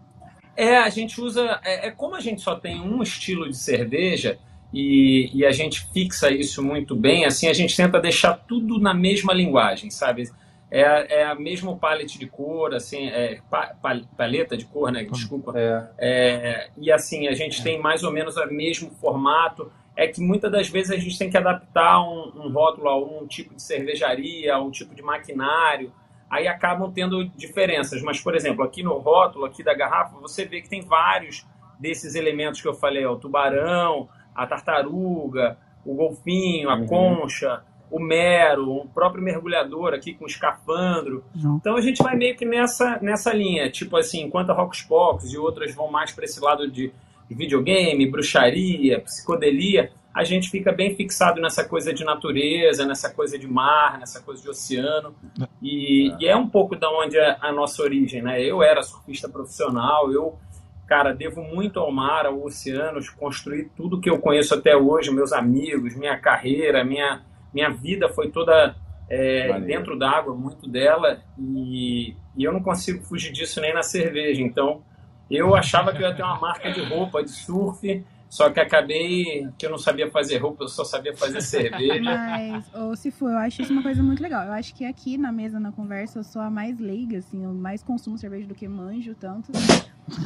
É, a gente usa. É, é como a gente só tem um estilo de cerveja e, e a gente fixa isso muito bem, assim, a gente tenta deixar tudo na mesma linguagem, sabe? É, a- é a mesma palette de cor, assim, é, pa- pa- paleta de cor, né? Desculpa. É, É, e assim, a gente tem mais ou menos o mesmo formato. É que muitas das vezes a gente tem que adaptar um, um rótulo a um tipo de cervejaria, a um tipo de maquinário. Aí acabam tendo diferenças. Mas, por exemplo, aqui no rótulo aqui da garrafa, você vê que tem vários desses elementos que eu falei, ó, o tubarão, a tartaruga, o golfinho, a uhum. concha, o mero, o próprio mergulhador aqui com escafandro. Uhum. Então a gente vai meio que nessa, nessa linha, tipo assim, enquanto a Rocks Pocos e outras vão mais para esse lado de, de videogame, bruxaria, psicodelia, a gente fica bem fixado nessa coisa de natureza, nessa coisa de mar, nessa coisa de oceano. E é, e é um pouco da onde é a nossa origem, né? Eu era surfista profissional, eu, cara, devo muito ao mar, ao oceano, construir tudo que eu conheço até hoje, meus amigos, minha carreira, minha, minha vida foi toda é, dentro d'água, muito dela, e, e eu não consigo fugir disso nem na cerveja. Então, eu achava que eu ia ter uma marca de roupa de surf só que acabei que eu não sabia fazer roupa, eu só sabia fazer cerveja. Mas, ou se for, eu acho isso uma coisa muito legal. Eu acho que aqui na mesa, na conversa, eu sou a mais leiga, assim, eu mais consumo cerveja do que manjo tanto.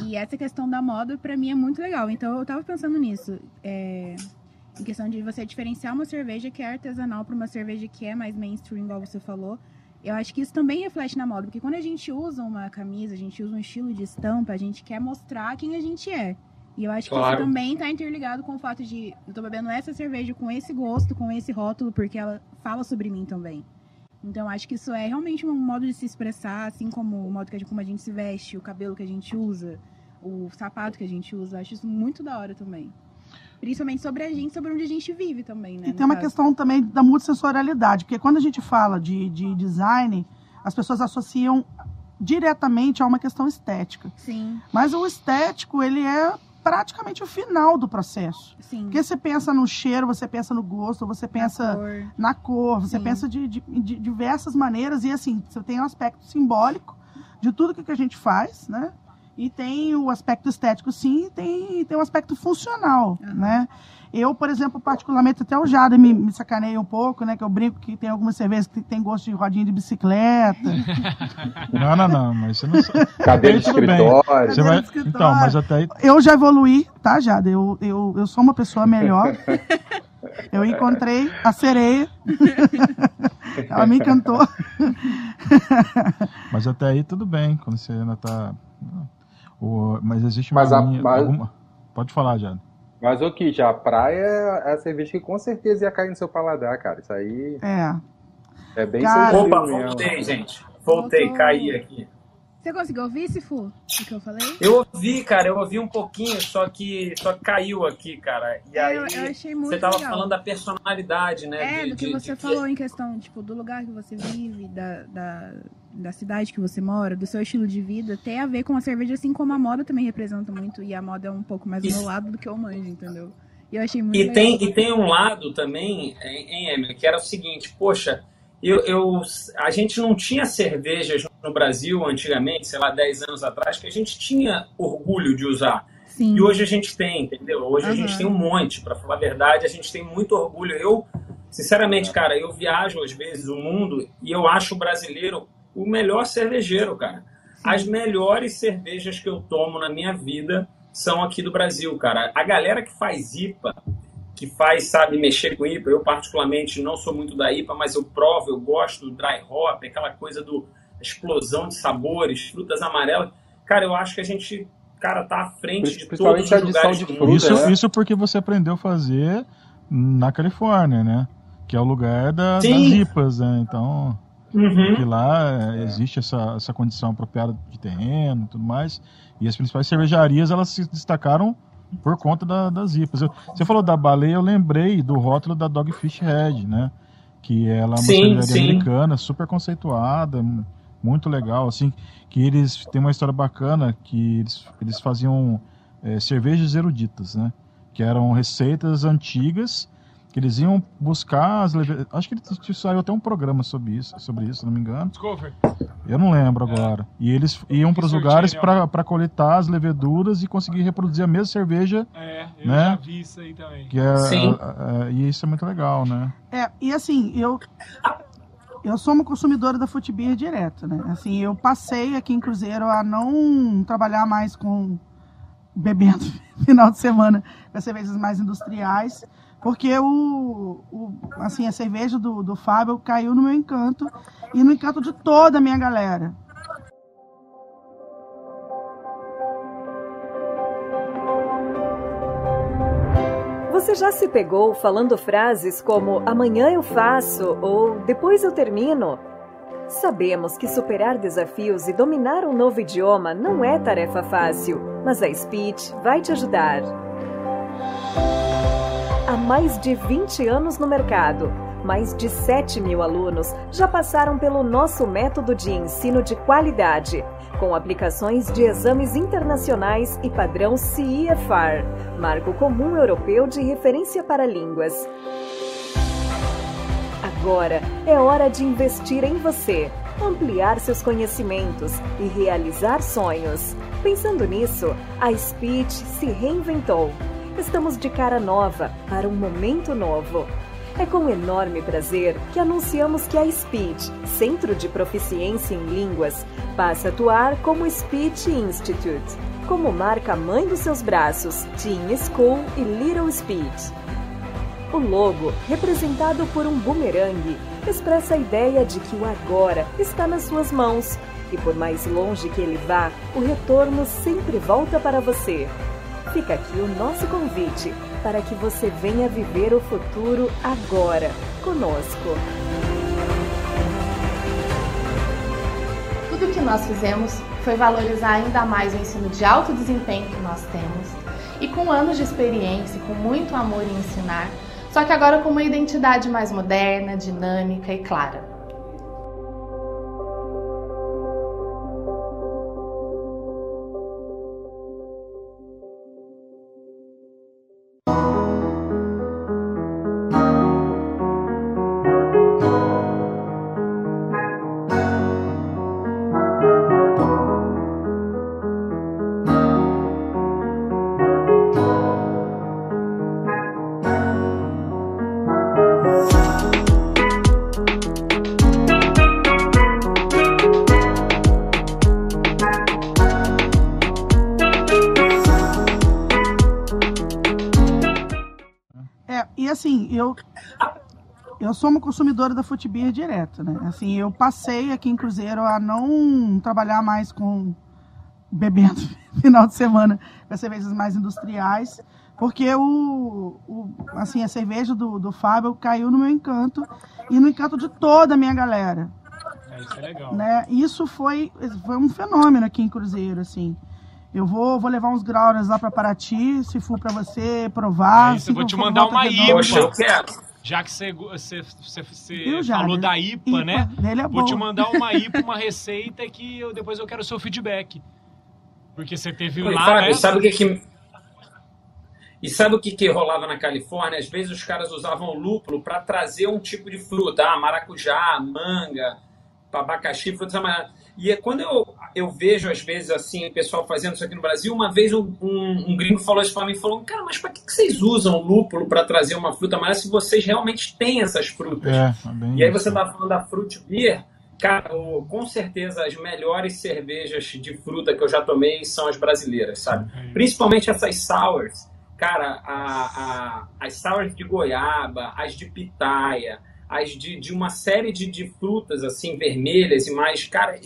E essa questão da moda, para mim, é muito legal. Então, eu tava pensando nisso. É, em questão de você diferenciar uma cerveja que é artesanal para uma cerveja que é mais mainstream, igual você falou. Eu acho que isso também reflete na moda, porque quando a gente usa uma camisa, a gente usa um estilo de estampa, a gente quer mostrar quem a gente é. E eu acho que claro. isso também está interligado com o fato de eu tô bebendo essa cerveja com esse gosto, com esse rótulo, porque ela fala sobre mim também. Então acho que isso é realmente um modo de se expressar, assim como o modo que a gente, como a gente se veste, o cabelo que a gente usa, o sapato que a gente usa. Eu acho isso muito da hora também. Principalmente sobre a gente, sobre onde a gente vive também, né? E tem uma caso. questão também da multissensorialidade, porque quando a gente fala de, de design, as pessoas associam diretamente a uma questão estética. Sim. Mas o estético, ele é praticamente o final do processo. Sim. Porque você pensa no cheiro, você pensa no gosto, você pensa na cor, na cor você Sim. pensa de, de, de, diversas maneiras. E assim, você tem um aspecto simbólico de tudo que a gente faz, né? E tem o aspecto estético, sim, e tem, tem o aspecto funcional, uhum. né? Eu, por exemplo, particularmente, até o Jada me, me sacaneia um pouco, né? Que eu brinco que tem algumas cervejas que tem gosto de rodinha de bicicleta. Não, não, não, mas você não sabe. Cadeira de escritório. Você vai... Então, mas até aí... Eu já evoluí, tá, Jada? Eu, eu, eu sou uma pessoa melhor. Eu encontrei a sereia. Ela me encantou. Mas até aí tudo bem, quando você ainda tá. O... Mas existe uma. Mas a, linha, mas... Alguma... Pode falar, Jada. Mas o que? Já a praia é a cerveja que com certeza ia cair no seu paladar, cara. Isso aí. É. É bem cara... Opa, voltei, gente. Voltei, caí aqui. Você conseguiu ouvir, Sifu, o que eu falei? Eu ouvi, cara, eu ouvi um pouquinho, só que só caiu aqui, cara. E aí eu, eu achei muito você tava legal. falando da personalidade, né? É, de, do que de, você de... falou em questão, tipo, do lugar que você vive, da, da, da cidade que você mora, do seu estilo de vida, tem a ver com a cerveja, assim como a moda também representa muito, e a moda é um pouco mais do meu lado do que o manjo, entendeu? E eu achei muito e legal. Tem, e tem um lado também, em Emily, que era o seguinte, poxa, eu, eu, a gente não tinha cervejas no Brasil antigamente, sei lá, 10 anos atrás, que a gente tinha orgulho de usar. Sim. E hoje a gente tem, entendeu? Hoje uhum. a gente tem um monte, para falar a verdade, a gente tem muito orgulho. Eu, sinceramente, cara, eu viajo às vezes o mundo e eu acho o brasileiro o melhor cervejeiro, cara. As melhores cervejas que eu tomo na minha vida são aqui do Brasil, cara. A galera que faz IPA, que faz, sabe, mexer com IPA, eu particularmente não sou muito da IPA, mas eu provo, eu gosto do dry hop, aquela coisa do explosão de sabores, frutas amarelas. Cara, eu acho que a gente, cara, tá à frente de todos os lugares de fruta, isso, né? isso porque você aprendeu a fazer na Califórnia, né? Que é o lugar da, das IPAs, né? Então... Uhum. Que lá é, existe essa, essa condição apropriada de terreno e tudo mais. E as principais cervejarias elas se destacaram por conta da, das IPAs. Eu, você falou da baleia, eu lembrei do rótulo da Dogfish Head, né? Que ela é uma sim, cervejaria sim. americana, super conceituada, muito legal, assim, que eles têm uma história bacana, que eles, eles faziam é, cervejas eruditas, né? Que eram receitas antigas que eles iam buscar as leveduras. Acho que ele saiu até um programa sobre isso, sobre isso, se não me engano. Discovery. Eu não lembro é. agora. E eles iam para os lugares para coletar as leveduras e conseguir reproduzir a mesma cerveja. É, eu né? já vi isso aí também. Que é, Sim. É, e isso é muito legal, né? É, e assim, eu eu sou uma consumidora da Futibir direto, né? Assim, eu passei aqui em Cruzeiro a não trabalhar mais com bebendo final de semana com cervejas mais industriais porque o, o, assim, a cerveja do, do Fábio caiu no meu encanto e no encanto de toda a minha galera. Você já se pegou falando frases como amanhã eu faço ou depois eu termino? Sabemos que superar desafios e dominar um novo idioma não é tarefa fácil, mas a Speech vai te ajudar. Há mais de 20 anos no mercado, mais de 7 mil alunos já passaram pelo nosso método de ensino de qualidade, com aplicações de exames internacionais e padrão CIFAR, Marco Comum Europeu de Referência para Línguas. Agora é hora de investir em você, ampliar seus conhecimentos e realizar sonhos. Pensando nisso, a Speech se reinventou. Estamos de cara nova para um momento novo. É com enorme prazer que anunciamos que a Speech, Centro de Proficiência em Línguas, passa a atuar como Speech Institute, como marca mãe dos seus braços, Teen School e Little Speech. O logo, representado por um bumerangue, expressa a ideia de que o agora está nas suas mãos e, por mais longe que ele vá, o retorno sempre volta para você. Fica aqui o nosso convite para que você venha viver o futuro agora, conosco. Tudo o que nós fizemos foi valorizar ainda mais o ensino de alto desempenho que nós temos e com anos de experiência, com muito amor em ensinar, só que agora com uma identidade mais moderna, dinâmica e clara. Assim, eu eu sou uma consumidora da Futibir direto, né? Assim, eu passei aqui em Cruzeiro a não trabalhar mais com bebendo final de semana com as cervejas mais industriais, porque o, o assim, a cerveja do, do Fábio caiu no meu encanto e no encanto de toda a minha galera. É, isso é legal. Né? Isso foi, foi um fenômeno aqui em Cruzeiro, assim. Eu vou, vou levar uns grauras lá para Paraty, se for para você provar. Isso, eu vou te mandar uma. IPA. Poxa, eu quero. Já que você, você, você, Jader? falou da IPA, IPA, né? dele é Vou te boa. mandar uma IPA, uma receita que eu, depois eu quero o seu feedback. Porque você teve lá, Fábio, né? sabe o que que... E sabe o que, que rolava na Califórnia? Às vezes os caras usavam lúpulo para trazer um tipo de fruta, ah, maracujá, manga, abacaxi, frutas amarelas. E é quando eu, eu vejo, às vezes, assim, o pessoal fazendo isso aqui no Brasil, uma vez um, um, um gringo falou isso para mim, falou, cara, mas para que, que vocês usam lúpulo para trazer uma fruta amarela se vocês realmente têm essas frutas? É, é E aí você tá falando da Fruit Beer, cara, o- com certeza as melhores cervejas de fruta que eu já tomei são as brasileiras, sabe? Principalmente essas sours. Cara, a, a- as sours de goiaba, as de pitaia, as de, de uma série de, de frutas, assim, vermelhas e mais. Cara,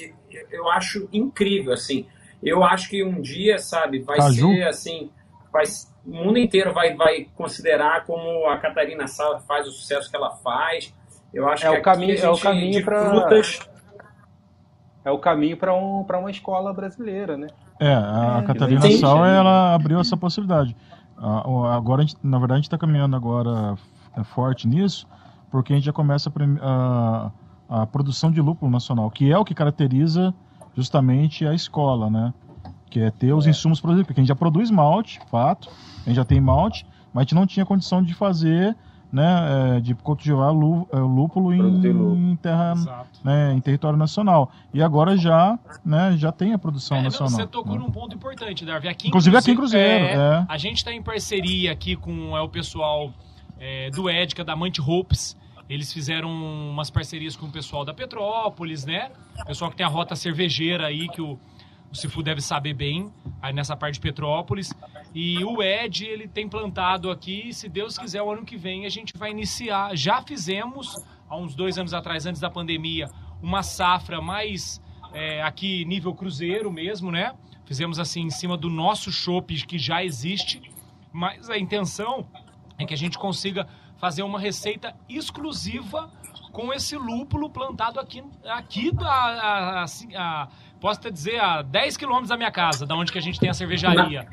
eu, acho incrível, assim. Eu acho que um dia, sabe, vai Caju? ser, assim, vai, o mundo inteiro vai, vai considerar como a Catarina Sauer faz o sucesso que ela faz. Eu acho É que o caminho- é o caminho pra- frutas... É o caminho para um, pra uma escola brasileira, né? É, a É, Catarina. Sauer, ela abriu essa possibilidade. Agora, a gente- na verdade, a gente está caminhando agora é, forte nisso, porque a gente já começa a, a- produção de lúpulo nacional, que é o que caracteriza justamente a escola, né? Que é ter os insumos produzidos, porque a gente já produz malte, fato, a gente já tem malte, mas a gente não tinha condição de fazer, né, é, de cultivar é, lúpulo em, em terra, Exato. né, em território nacional. E agora já, né, já tem a produção É, não, nacional. você tocou né? num ponto importante, Darby. Aqui Inclusive aqui em Cruzeiro, é. A gente está em parceria aqui com é, o pessoal é, do Édica, da Mante Hopes. Eles fizeram umas parcerias com o pessoal da Petrópolis, né? O pessoal que tem a rota cervejeira aí, que o, o Cifu deve saber bem, aí nessa parte de Petrópolis. E o Ed, ele tem plantado aqui, se Deus quiser, o ano que vem a gente vai iniciar. Já fizemos, há uns dois anos atrás, antes da pandemia, uma safra mais é, aqui nível cruzeiro mesmo, né? Fizemos assim em cima do nosso chopp que já existe, mas a intenção é que a gente consiga fazer uma receita exclusiva com esse lúpulo plantado aqui, aqui a, a, a, a posso até dizer, a 10 quilômetros da minha casa, da onde que a gente tem a cervejaria.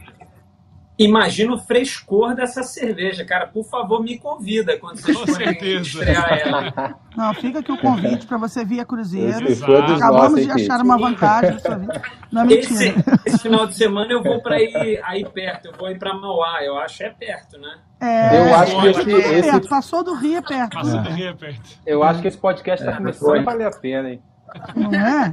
Imagina o frescor dessa cerveja, cara. Por favor, me convida quando vocês Com certeza. ela. Não, fica aqui o convite para você vir a Cruzeiro. Esse Acabamos nossos, de achar uma vantagem. Não, Esse, esse final de semana eu vou para ir aí perto, eu vou ir para Mauá, eu acho é perto, né? É, Eu acho que esse, é esse- perto, passou do Rio é perto, Passando aqui é perto. eu acho que esse podcast está É, começando a valer a pena, hein? Não é?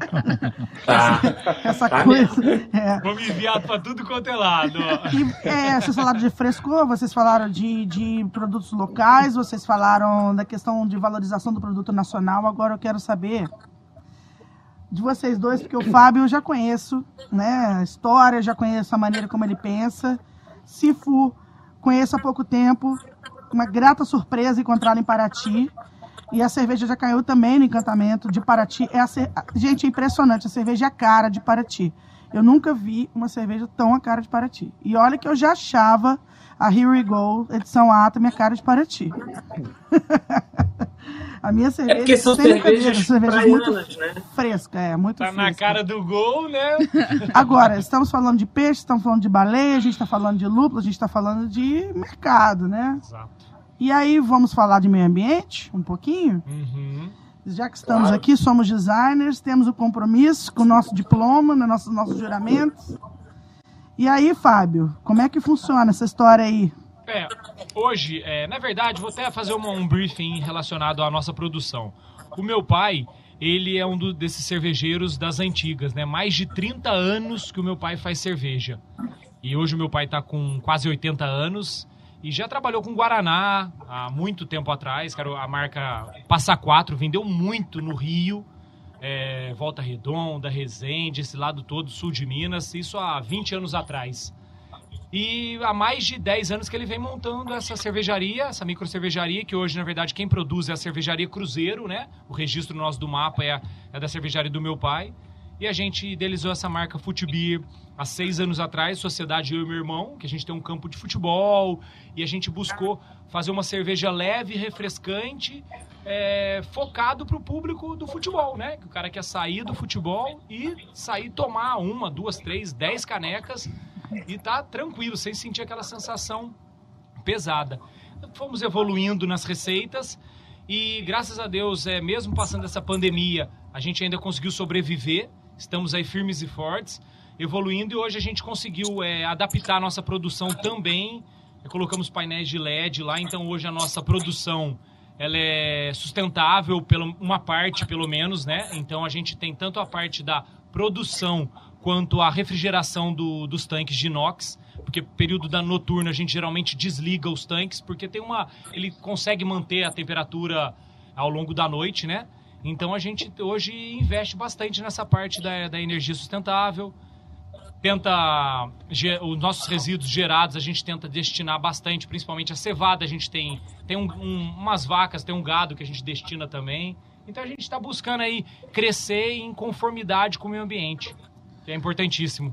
Tá. Essa Tá coisa. É. Vamos enviar para tudo quanto é lado. E, é, vocês falaram de frescor, vocês falaram de, de produtos locais, vocês falaram da questão de valorização do produto nacional. Agora eu quero saber de vocês dois, porque o Fábio eu já conheço, né? A história, já conheço a maneira como ele pensa. Sifu, conheço há pouco tempo. Uma grata surpresa encontrá-lo em Paraty. E a cerveja já caiu também no encantamento de Paraty. É a cer- Gente, é impressionante. A cerveja é a cara de Paraty. Eu nunca vi uma cerveja tão a cara de Paraty. E olha que eu já achava a Here We Go, edição Ata, minha cara de Paraty. a minha É cerveja, porque são brincadeira, cervejas cerveja muito praianas, né? fresca, é, muito Tá na fresca. cara do gol, né? Agora, estamos falando de peixe, estamos falando de baleia, a gente está falando de lúpulo, a gente está falando de mercado, né? Exato. E aí, vamos falar de meio ambiente um pouquinho? Uhum. Já que estamos aqui, somos designers, temos o compromisso com o nosso diploma, no nosso, nossos juramentos. E aí, Fábio, como é que funciona essa história aí? É, hoje, é, na verdade, vou até fazer uma- um briefing relacionado à nossa produção. O meu pai, ele é um do- desses cervejeiros das antigas, né? Mais de 30 anos que o meu pai faz cerveja. E hoje o meu pai está com quase 80 anos e já trabalhou com Guaraná há muito tempo atrás. Cara, a marca Passa 4 vendeu muito no Rio. é, Volta Redonda, Resende, esse lado todo, sul de Minas, isso há 20 anos atrás. E há mais de 10 anos que ele vem montando essa cervejaria, essa micro cervejaria, que hoje, na verdade, quem produz é a cervejaria Cruzeiro, né? O registro nosso do mapa é, é da cervejaria do meu pai. E a gente idealizou essa marca Footbeer há seis anos atrás, sociedade eu e meu irmão, que a gente tem um campo de futebol, e a gente buscou fazer uma cerveja leve, refrescante, é, focado para o público do futebol, né? Que o cara quer sair do futebol e sair tomar uma, duas, três, dez canecas e tá tranquilo, sem sentir aquela sensação pesada. Fomos evoluindo nas receitas e graças a Deus, é, mesmo passando essa pandemia, a gente ainda conseguiu sobreviver. Estamos aí firmes e fortes, evoluindo e hoje a gente conseguiu é, adaptar a nossa produção também. Colocamos painéis de LED lá, então hoje a nossa produção ela é sustentável pela uma parte pelo menos, né? Então a gente tem tanto a parte da produção quanto a refrigeração do- dos tanques de inox, porque período da noturna a gente geralmente desliga os tanques porque tem uma ele consegue manter a temperatura ao longo da noite, né? Então a gente hoje investe bastante nessa parte da, da energia sustentável. Tenta os nossos resíduos gerados a gente tenta destinar bastante, principalmente a cevada. A gente tem tem um- um- umas vacas, tem um gado que a gente destina também. Então a gente está buscando aí crescer em conformidade com o meio ambiente. que É importantíssimo.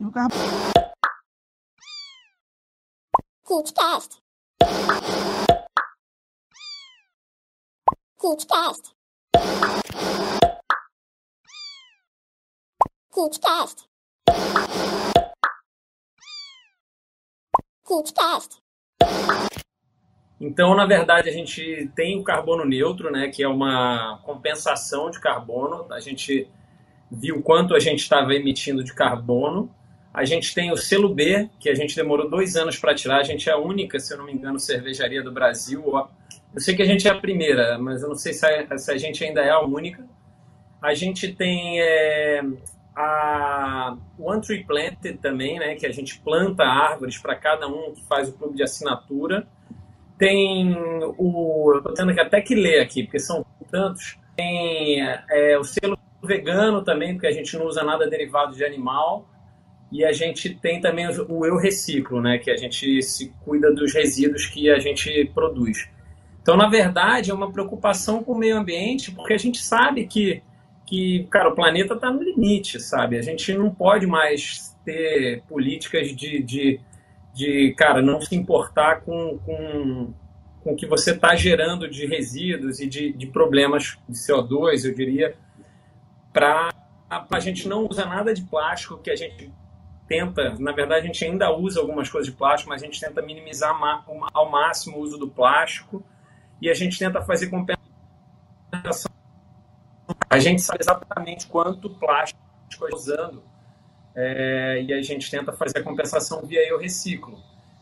O carro- Então, na verdade, a gente tem o carbono neutro, né, que é uma compensação de carbono. A gente viu quanto a gente estava emitindo de carbono. A gente tem o selo B, que a gente demorou dois anos para tirar. A gente é a única, se eu não me engano, cervejaria do Brasil. Eu sei que a gente é a primeira, mas eu não sei se a, se a gente ainda é a única. A gente tem é, a One Tree Planted também, né, que a gente planta árvores para cada um que faz o clube de assinatura. Tem o. Eu tô tendo que até que ler aqui, porque são tantos. Tem é, o selo vegano também, porque a gente não usa nada derivado de animal. E a gente tem também o eu reciclo, né? Que a gente se cuida dos resíduos que a gente produz. Então, na verdade, é uma preocupação com o meio ambiente, porque a gente sabe que, que cara, o planeta está no limite, sabe? A gente não pode mais ter políticas de, de, de cara, não se importar com, com, com o que você está gerando de resíduos e de, de problemas de CO2, eu diria, para a gente não usa nada de plástico, que a gente tenta, na verdade a gente ainda usa algumas coisas de plástico, mas a gente tenta minimizar ao máximo o uso do plástico e a gente tenta fazer compensação. A gente sabe exatamente quanto plástico está usando é, e a gente tenta fazer a compensação via eu reciclo.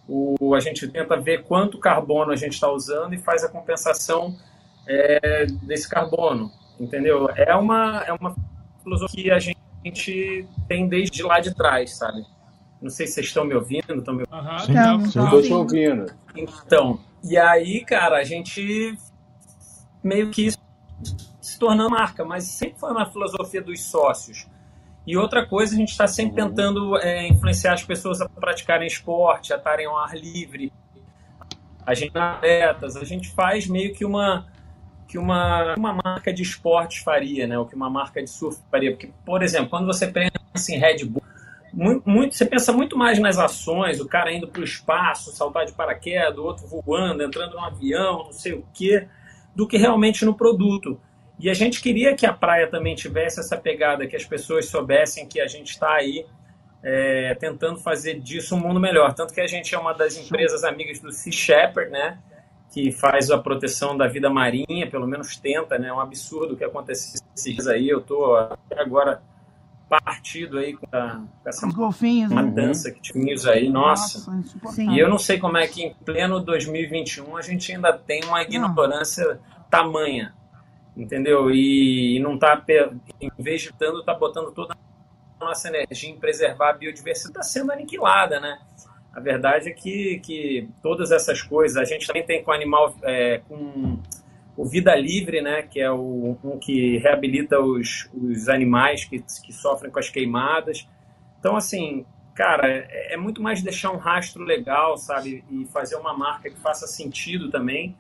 O, a gente tenta ver quanto carbono a gente está usando e faz a compensação é, desse carbono, entendeu? É uma, é uma filosofia que a gente tem desde lá de trás, sabe? Não sei se vocês estão me ouvindo, estão me ouvindo. Uhum, sim, estou te ouvindo. Então, e aí, cara, a gente meio que se tornou marca, mas sempre foi uma filosofia dos sócios. E outra coisa, a gente está sempre uhum. tentando é, influenciar as pessoas a praticarem esporte, a estarem ao ar livre, a gente atletas, a gente faz meio que uma que uma, uma marca de esportes faria, né? O que uma marca de surf faria. Porque, por exemplo, quando você pensa em Red Bull, muito, muito, você pensa muito mais nas ações, o cara indo para o espaço, saltar de paraquedas, o outro voando, entrando no avião, não sei o quê, do que realmente no produto. E a gente queria que a praia também tivesse essa pegada, que as pessoas soubessem que a gente está aí é, tentando fazer disso um mundo melhor. Tanto que a gente é uma das empresas amigas do Sea Shepherd, né? Que faz a proteção da vida marinha, pelo menos tenta, né? É um absurdo o que acontece esses dias aí. Eu estou agora partido aí com, a, com essa Os golfinhos, uma né? dança que tínhamos aí, nossa. nossa e eu não sei como é que em pleno 2021 a gente ainda tem uma ignorância não. tamanha entendeu? E, e não está, em vez de tanto, está botando toda a nossa energia em preservar a biodiversidade, está sendo aniquilada, né? A verdade é que, que todas essas coisas, a gente também tem com animal, é, com o Vida Livre, né, que é o que reabilita os, os animais que, que sofrem com as queimadas. Então, assim, cara, é, é muito mais deixar um rastro legal, sabe, e fazer uma marca que faça sentido também,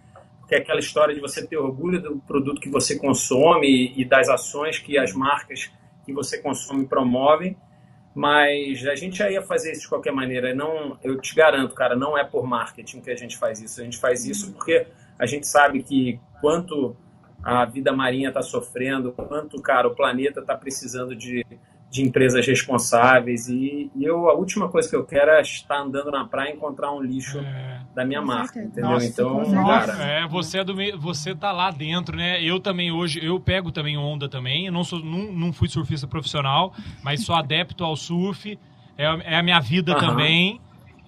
que é aquela história de você ter orgulho do produto que você consome e das ações que as marcas que você consome promovem. Mas a gente já ia fazer isso de qualquer maneira. Não, eu te garanto, cara, não é por marketing que a gente faz isso. A gente faz isso porque a gente sabe que quanto a vida marinha está sofrendo, quanto, cara, o planeta está precisando de de empresas responsáveis. E, e, eu, a última coisa que eu quero é estar andando na praia e encontrar um lixo é. da minha marca, entendeu? Nossa, então, cara. É, você é do meio, você tá lá dentro, né? Eu também hoje, eu pego também onda também. Eu não sou, não, não fui surfista profissional, mas sou adepto ao surf. É, é a minha vida uhum. também.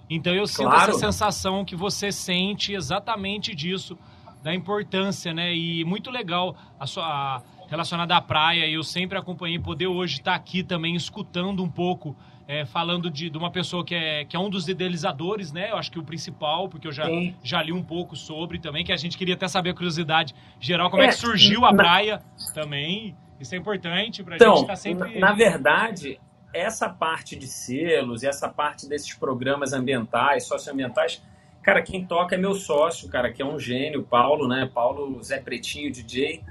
Então eu sinto claro. essa sensação que você sente exatamente disso, da importância, né? E muito legal a sua. A, relacionada à praia. E eu sempre acompanhei poder hoje estar aqui também escutando um pouco, é, falando de, de, uma pessoa que é, que é um dos idealizadores, né? Eu acho que o principal, porque eu já, já li um pouco sobre também, que a gente queria até saber a curiosidade geral, como é, é que surgiu a praia também. Isso é importante para a então, gente estar sempre. Na verdade, essa parte de selos e essa parte desses programas ambientais, socioambientais, cara, quem toca é meu sócio, cara, que é um gênio, Paulo, né? Paulo Zé Pretinho, DJ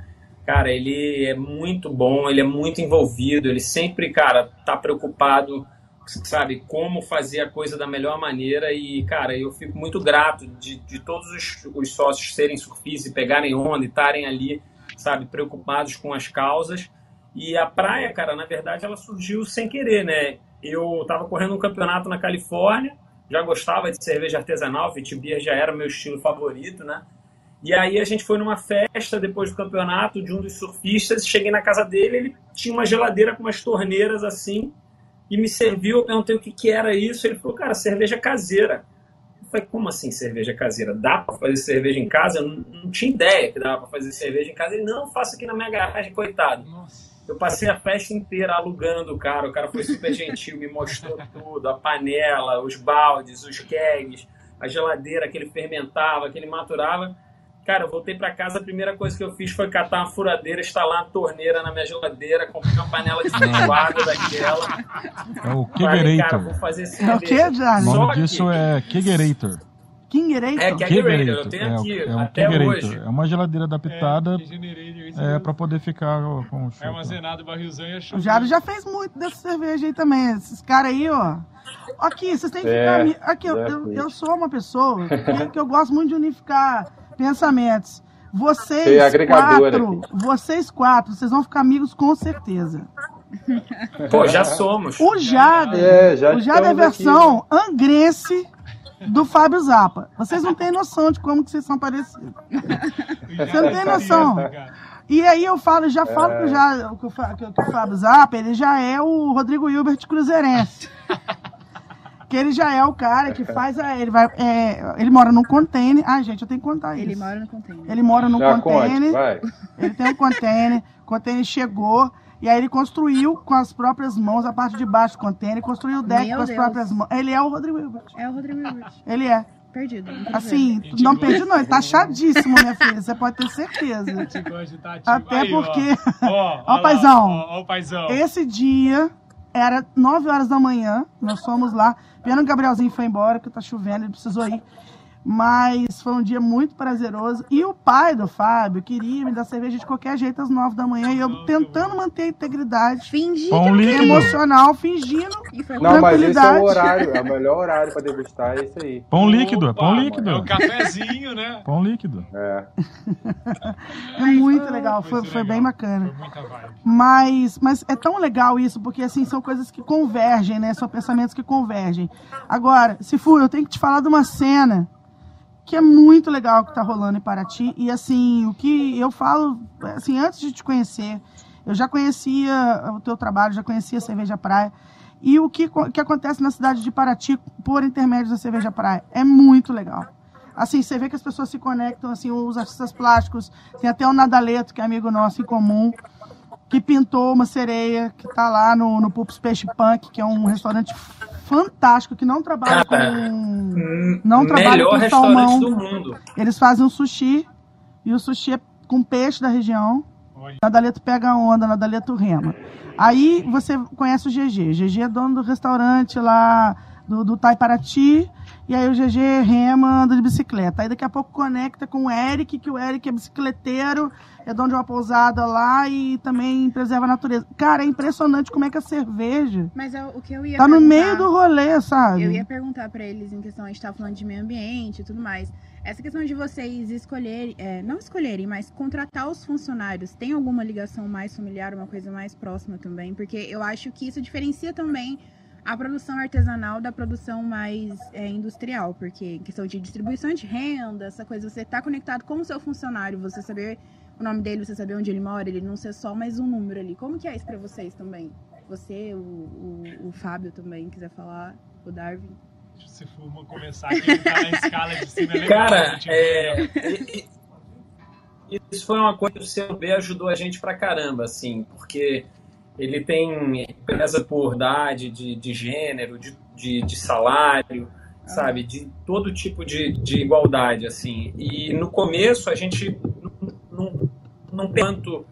cara, ele é muito bom, ele é muito envolvido, ele sempre, cara, tá preocupado, sabe, como fazer a coisa da melhor maneira e, cara, eu fico muito grato de, de todos os, os sócios serem surfistas e pegarem onda e estarem ali, sabe, preocupados com as causas. E a praia, cara, na verdade, ela surgiu sem querer, né? Eu tava correndo um campeonato na Califórnia, já gostava de cerveja artesanal, Vitibir já era meu estilo favorito, né? E aí a gente foi numa festa depois do campeonato de um dos surfistas, cheguei na casa dele, ele tinha uma geladeira com umas torneiras assim, e me serviu, eu perguntei o que, que era isso, ele falou, cara, cerveja caseira. Eu falei, como assim cerveja caseira? Dá para fazer cerveja em casa? Eu não, não tinha ideia que dava para fazer cerveja em casa. Ele, não, faço aqui na minha garagem, coitado. Nossa. Eu passei a festa inteira alugando o cara, o cara foi super gentil, me mostrou tudo, a panela, os baldes, os kegs, a geladeira que ele fermentava, que ele maturava. Cara, eu voltei pra casa, a primeira coisa que eu fiz foi catar uma furadeira, instalar uma torneira na minha geladeira, comprei uma panela de feijoada daquela. É o Falei, cara, Kegerator. vou fazer É o que, O nome que- disso é Kegerator. Kingerator? É, Kegerator, eu tenho É, aqui, é um até Kegerator. hoje. É uma geladeira adaptada É, é, para poder ficar com o chopp. armazenado barrilzão e a O Jaro já fez muito dessa cerveja aí também. Esses caras aí, ó. Aqui, vocês têm que É, ficar. Aqui, eu, eu, eu sou uma pessoa que, que eu gosto muito de unificar pensamentos. Vocês Você é quatro, vocês quatro, vocês vão ficar amigos com certeza. Pô, já somos. O Jader, É, já o Jader é a estamos aqui, versão angrense do Fábio Zappa. Vocês não têm noção de como que vocês são parecidos. Você não tem noção. E aí eu falo, já falo que, já, que, o, Fa- que, o- que o Fábio Zappa, ele já é o Rodrigo Hilbert Cruzeirense. que ele já é o cara que faz a. Ele, vai, é, ele mora num container. Ah, gente, eu tenho que contar isso. Ele mora no container. Ele mora num Já container. conte, vai. Ele tem um container, o container chegou, e aí ele construiu com as próprias mãos a parte de baixo do container, construiu o deck Meu com as Deus. próprias mãos. Ele é o Rodrigo Hilbert. É o Rodrigo Hilbert. Ele é. Perdido. Assim, Gente não perdi não, ele tá achadíssimo, minha filha, você pode ter certeza. Tá. Até Aí, ó. porque- Ó, Ó, lá, paizão. Ó, ó, o paizão. Esse dia era 9 horas da manhã, nós fomos lá. Que o Gabrielzinho foi embora, que tá chovendo, ele precisou ir. Mas foi um dia muito prazeroso. E o pai do Fábio queria me dar cerveja de qualquer jeito às 9 da manhã. E eu tentando manter a integridade Fingi Pão que não líquido. emocional, fingindo. E foi Não, mas esse é Tranquilidade. o horário, é o melhor horário pra degustar, é esse aí. Pão líquido, é pão Opa, líquido. É o cafezinho, né? Pão líquido. É. É muito legal, foi, foi legal. bem bacana. Foi. Mas, mas é tão legal isso, porque assim, são coisas que convergem, né? São pensamentos que convergem. Agora, se for, eu tenho que te falar de uma cena que é muito legal que tá rolando em Paraty. E assim, o que eu falo, assim, antes de te conhecer, eu já conhecia o teu trabalho, já conhecia a Cerveja Praia. E o que, que acontece na cidade de Paraty por intermédio da Cerveja Praia é muito legal. Assim, você vê que as pessoas se conectam, assim, os artistas plásticos, tem até o Nadaleto, que é amigo nosso em comum, que pintou uma sereia, que tá lá no, no Pups Peixe Punk, que é um restaurante fantástico, que não trabalha Cara, com... Não trabalha com restaurante salmão. do mundo. Eles fazem um sushi, e o sushi é com peixe da região. Olha. Nadaleto pega a onda, Nadaleto rema. Aí você conhece o GG. GG é dono do restaurante lá do, do Tai Paraty. E aí o GG rema, anda de bicicleta. Aí daqui a pouco conecta com o Eric, que o Eric é bicicleteiro, é dono de uma pousada lá e também preserva a natureza. Cara, é impressionante como é que a cerveja Mas é o que eu ia tá no meio do rolê, sabe? Eu ia perguntar pra eles em questão, a gente tava falando de meio ambiente e tudo mais. Essa questão de vocês escolherem, é, não escolherem, mas contratar os funcionários, tem alguma ligação mais familiar, uma coisa mais próxima também? Porque eu acho que isso diferencia também a produção artesanal da produção mais é, industrial, porque em questão de distribuição de renda, essa coisa, você tá conectado com o seu funcionário, você saber o nome dele, você saber onde ele mora, ele não ser só mais um número ali. Como que é isso pra vocês também? Você, o, o, o Fábio também, quiser falar, o Darwin. Se for uma começar aqui, tá na escala de cima, é legal. Cara, é, isso foi uma coisa que o CLB ajudou a gente pra caramba, assim, porque ele tem pesa por idade, de, de gênero, de, de, de salário, sabe, de todo tipo de, de igualdade, assim. E no começo a gente não, não, tanto.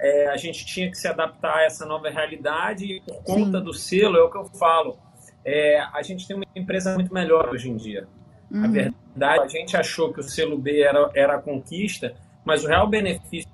é, a gente tinha que se adaptar a essa nova realidade e por conta Sim. do selo, é o que eu falo. é, a gente tem uma empresa muito melhor hoje em dia. A Uhum. verdade, a gente achou que o selo B era, era a conquista, mas o real benefício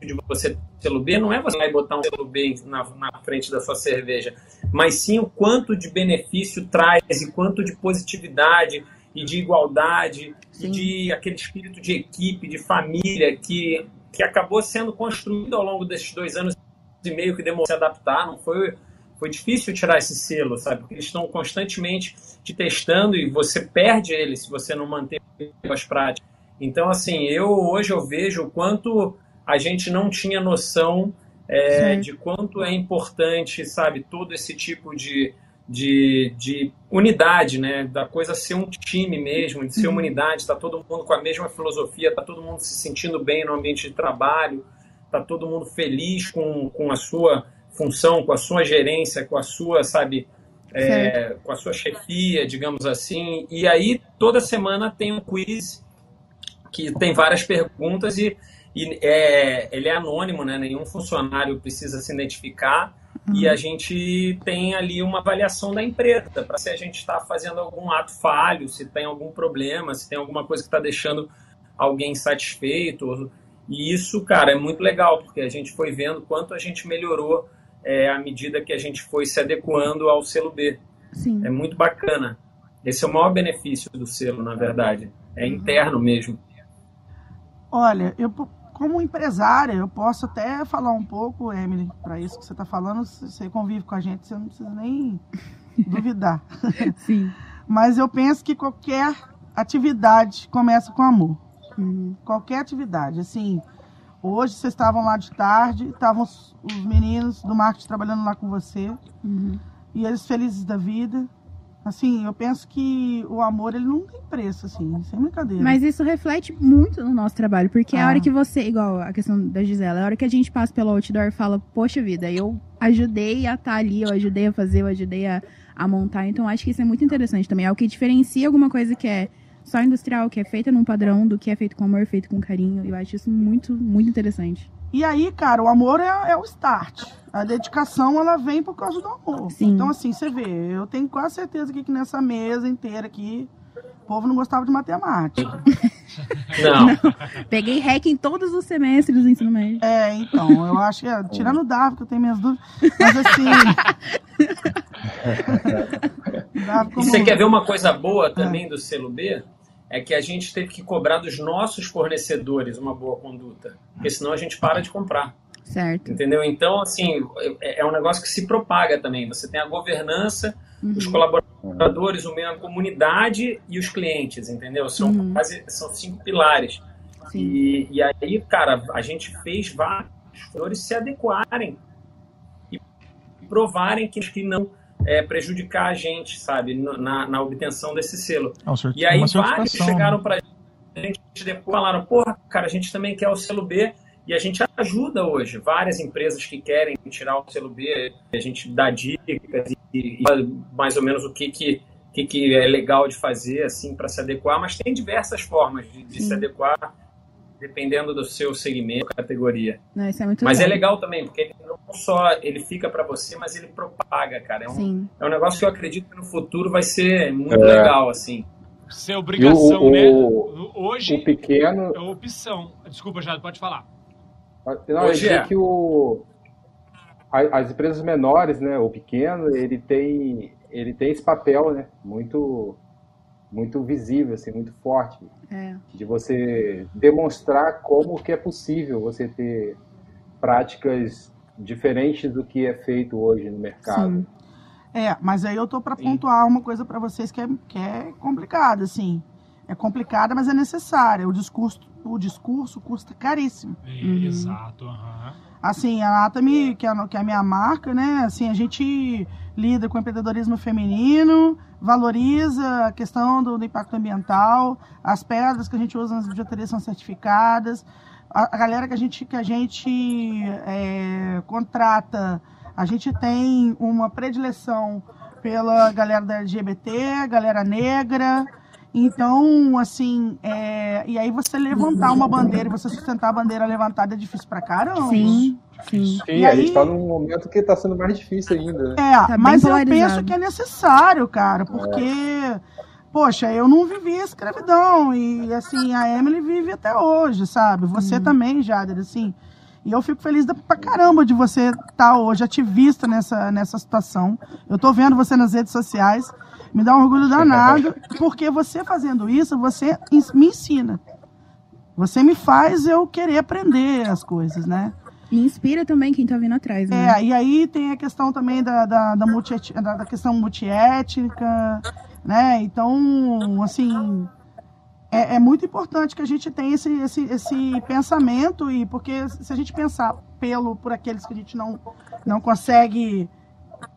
de você ter selo B não é você vai botar um selo B na, na frente da sua cerveja, mas sim o quanto de benefício traz e quanto de positividade e de igualdade Sim. e de aquele espírito de equipe, de família que, que acabou sendo construído ao longo desses dois anos e meio que demorou se adaptar, não foi foi difícil tirar esse selo, sabe? Porque eles estão constantemente te testando e você perde ele se você não manter as práticas. Então, assim, eu hoje eu vejo o quanto a gente não tinha noção é, de quanto é importante, sabe, todo esse tipo de, de, de unidade, né? Da coisa ser um time mesmo, de ser uma unidade, tá todo mundo com a mesma filosofia, tá todo mundo se sentindo bem no ambiente de trabalho, tá todo mundo feliz com, com a sua função, com a sua gerência, com a sua, sabe, é, com a sua chefia, digamos assim. E aí, toda semana tem um quiz que tem várias perguntas e, e é, ele é anônimo, né? Nenhum funcionário precisa se identificar e a gente tem ali uma avaliação da empresa para se a gente está fazendo algum ato falho, se tem algum problema, se tem alguma coisa que está deixando alguém insatisfeito. E isso, cara, é muito legal, porque a gente foi vendo quanto a gente melhorou é, à medida que a gente foi se adequando ao selo B. Sim. É muito bacana. Esse é o maior benefício do selo, na verdade. É interno mesmo. Olha, eu como empresária, eu posso até falar um pouco, Emily, para isso que você está falando, você convive com a gente, você não precisa nem duvidar. Sim. Mas eu penso que qualquer atividade começa com amor. Uhum. Qualquer atividade. Assim, hoje vocês estavam lá de tarde, estavam os, os meninos do marketing trabalhando lá com você, Uhum. e eles felizes da vida. Assim, eu penso que o amor, ele não tem preço, assim, sem brincadeira. Mas isso reflete muito no nosso trabalho, porque é a Ah. hora que você, igual a questão da Gisela, é a hora que a gente passa pelo outdoor e fala, poxa vida, eu ajudei a estar ali, eu ajudei a fazer, eu ajudei a, a montar. Então acho que isso é muito interessante também. É o que diferencia alguma coisa que é só industrial, que é feita num padrão, do que é feito com amor, feito com carinho. Eu acho isso muito, muito interessante. E aí, cara, o amor é, é o start. A dedicação, ela vem por causa do amor. Sim. Então, assim, você vê, eu tenho quase certeza que, que nessa mesa inteira aqui, o povo não gostava de matemática. Não. Peguei REC em todos os semestres do ensino médio. É, então, eu acho que, é, tirando o Davi, que eu tenho minhas dúvidas, mas assim... Davi E como- você quer ver uma coisa boa também do selo B? É que a gente teve que cobrar dos nossos fornecedores uma boa conduta. Porque senão a gente para de comprar. Certo. Entendeu? Então, assim, é é um negócio que se propaga também. Você tem a governança, os Uhum. colaboradores, o meio, a comunidade e os clientes, entendeu? São, Uhum. quase, são cinco pilares. Sim. E, e aí, cara, a gente fez vários fatores se adequarem e provarem que, que não é, prejudicar a gente, sabe, na, na obtenção desse selo. É E aí vários chegaram né? pra gente depois e falaram, porra, cara, a gente também quer o selo B e a gente ajuda hoje. Várias empresas que querem tirar o selo B, a gente dá dicas e, e mais ou menos o que, que, que, que é legal de fazer assim para se adequar, mas tem diversas formas de, de se adequar dependendo do seu segmento, categoria. Não, isso é muito Mas é legal. legal também, porque ele não só ele fica para você, mas ele propaga, cara. É um, Sim. é um negócio que eu acredito que no futuro vai ser muito É. legal, assim. Ser obrigação, o- né? o- Hoje O pequeno. é opção. Desculpa, Jado, pode falar. Não, Hoje eu é. que o, as empresas menores, né, o pequeno, ele tem, ele tem esse papel, né, muito, muito visível, assim, muito forte, É. de você demonstrar como que é possível você ter práticas diferentes do que é feito hoje no mercado. Sim. É, mas aí eu tô para pontuar uma coisa para vocês que é, que é complicada, assim. É complicada, mas é necessária. O discurso, o discurso custa caríssimo. Uhum. Exato. aham. Assim, a Anatomy, que é, a- que é a minha marca, né? Assim, a gente lida com empreendedorismo feminino, valoriza a questão do, do impacto ambiental, as pedras que a gente usa nas bijuterias são certificadas, a, a galera que a gente, que a gente é, contrata, a gente tem uma predileção pela galera da LGBT, galera negra. Então, assim, é, e aí você levantar uma bandeira e você sustentar a bandeira levantada é difícil pra caramba. Sim. Sim. Sim, E a aí- gente está num momento que está sendo mais difícil ainda, né? É, Tá mas eu penso que é necessário, cara, porque, poxa, eu não vivi a escravidão e, assim, a Emily vive até hoje, sabe? Você também, Jader, assim. E eu fico feliz da, pra caramba de você estar hoje ativista nessa, nessa situação. Eu tô vendo você nas redes sociais, me dá um orgulho danado, porque você fazendo isso, você me ensina. Você me faz eu querer aprender as coisas, né? E inspira também quem tá vindo atrás, né? É, e aí tem a questão também da, da, da, multi, da, da questão multiétnica, né? Então, assim, é, é muito importante que a gente tenha esse, esse, esse pensamento, e porque se a gente pensar pelo por aqueles que a gente não, não consegue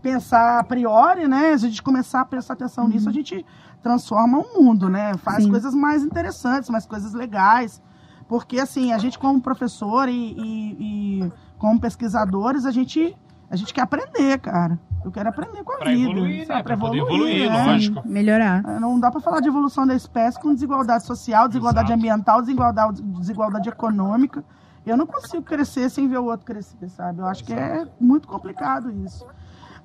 pensar a priori, né? Se a gente começar a prestar atenção nisso, a gente transforma o mundo, né? Faz Sim. coisas mais interessantes, mais coisas legais. Porque, assim, a gente como professor e, e- e como pesquisadores, a gente, a gente quer aprender, cara. Eu quero aprender com a Pra vida. evoluir, né? Pra poder evoluir, evoluir, né? lógico. Melhorar. É, Não dá para falar de evolução da espécie com desigualdade social, desigualdade Exato. ambiental, desigualdade, desigualdade econômica. Eu não consigo crescer sem ver o outro crescer, sabe? Eu acho que é muito complicado isso.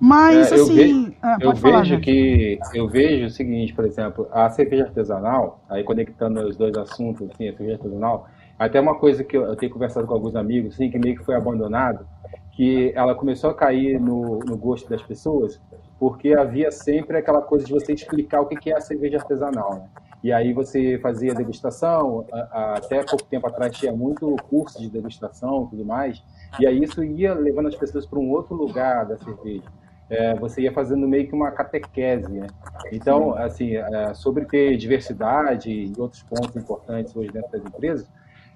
Mas, É, eu assim. vejo- ah, Eu falar, vejo que eu vejo o seguinte, por exemplo, a cerveja artesanal, aí conectando os dois assuntos, assim, a cerveja artesanal, até uma coisa que eu, eu tenho conversado com alguns amigos, assim, que meio que foi abandonado, que ela começou a cair no, no gosto das pessoas, porque havia sempre aquela coisa de você explicar o que é a cerveja artesanal, né? E aí você fazia degustação, até pouco tempo atrás tinha muito curso de degustação e tudo mais, e aí isso ia levando as pessoas para um outro lugar da cerveja é, você ia fazendo meio que uma catequese, né? Então, assim, é, sobre ter diversidade e outros pontos importantes hoje dentro das empresas,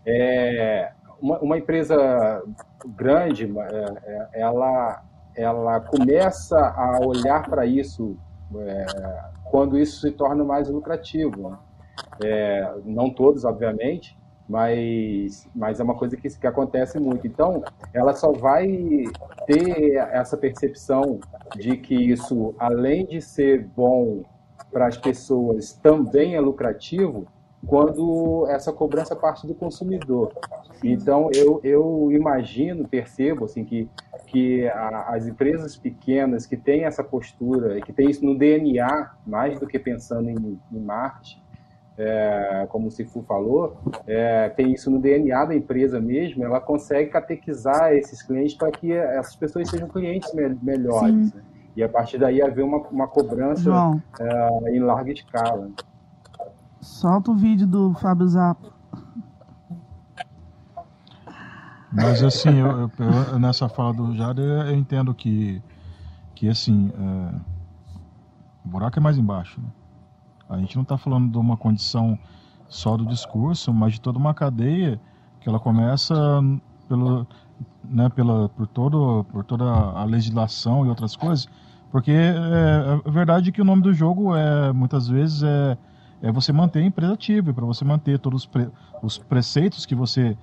é, uma, uma empresa grande, é, é, ela, ela começa a olhar para isso é, quando isso se torna mais lucrativo. né? Não todos, obviamente, mas, mas é uma coisa que, que acontece muito. Então, ela só vai ter essa percepção de que isso, além de ser bom para as pessoas, também é lucrativo quando essa cobrança parte do consumidor. Então, eu, eu imagino, percebo, assim, que, que a- as empresas pequenas que têm essa postura que têm isso no DNA, mais do que pensando em, em marketing, é, como o Cifu falou, é, tem isso no DNA da empresa mesmo, ela consegue catequizar esses clientes para que essas pessoas sejam clientes me- melhores. né? E a partir daí haver uma, uma cobrança João. é, em larga escala. Solta o vídeo do Fábio Zappa. Mas assim, eu, eu- eu- nessa fala do Jader, eu entendo que, que assim, é, o buraco é mais embaixo. Né? A gente não está falando de uma condição só do discurso, mas de toda uma cadeia que ela começa pelo, né, pela, por, todo, por toda a legislação e outras coisas, porque é, é verdade que o nome do jogo é muitas vezes é, é você manter a empresa ativa, para você manter todos os, pre- os preceitos que você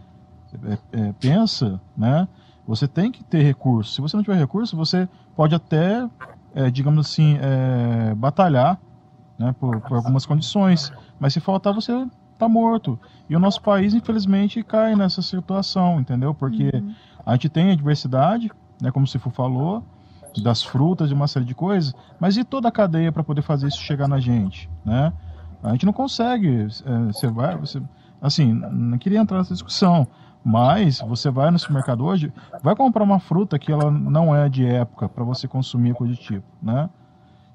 é, é, pensa, né? Você tem que ter recurso. Se você não tiver recurso, você pode até, é, digamos assim, é, batalhar, né? Por, por algumas condições. Mas se faltar, você tá morto. E o nosso país, infelizmente, cai nessa situação, entendeu? Porque a gente tem a diversidade, né? Como o Cifu falou, das frutas, de uma série de coisas. Mas e toda a cadeia para poder fazer isso chegar na gente, né? A gente não consegue. é, Você vai, você, assim, não queria entrar nessa discussão, mas você vai no supermercado hoje, vai comprar uma fruta que ela não é de época para você consumir coisa de tipo, né?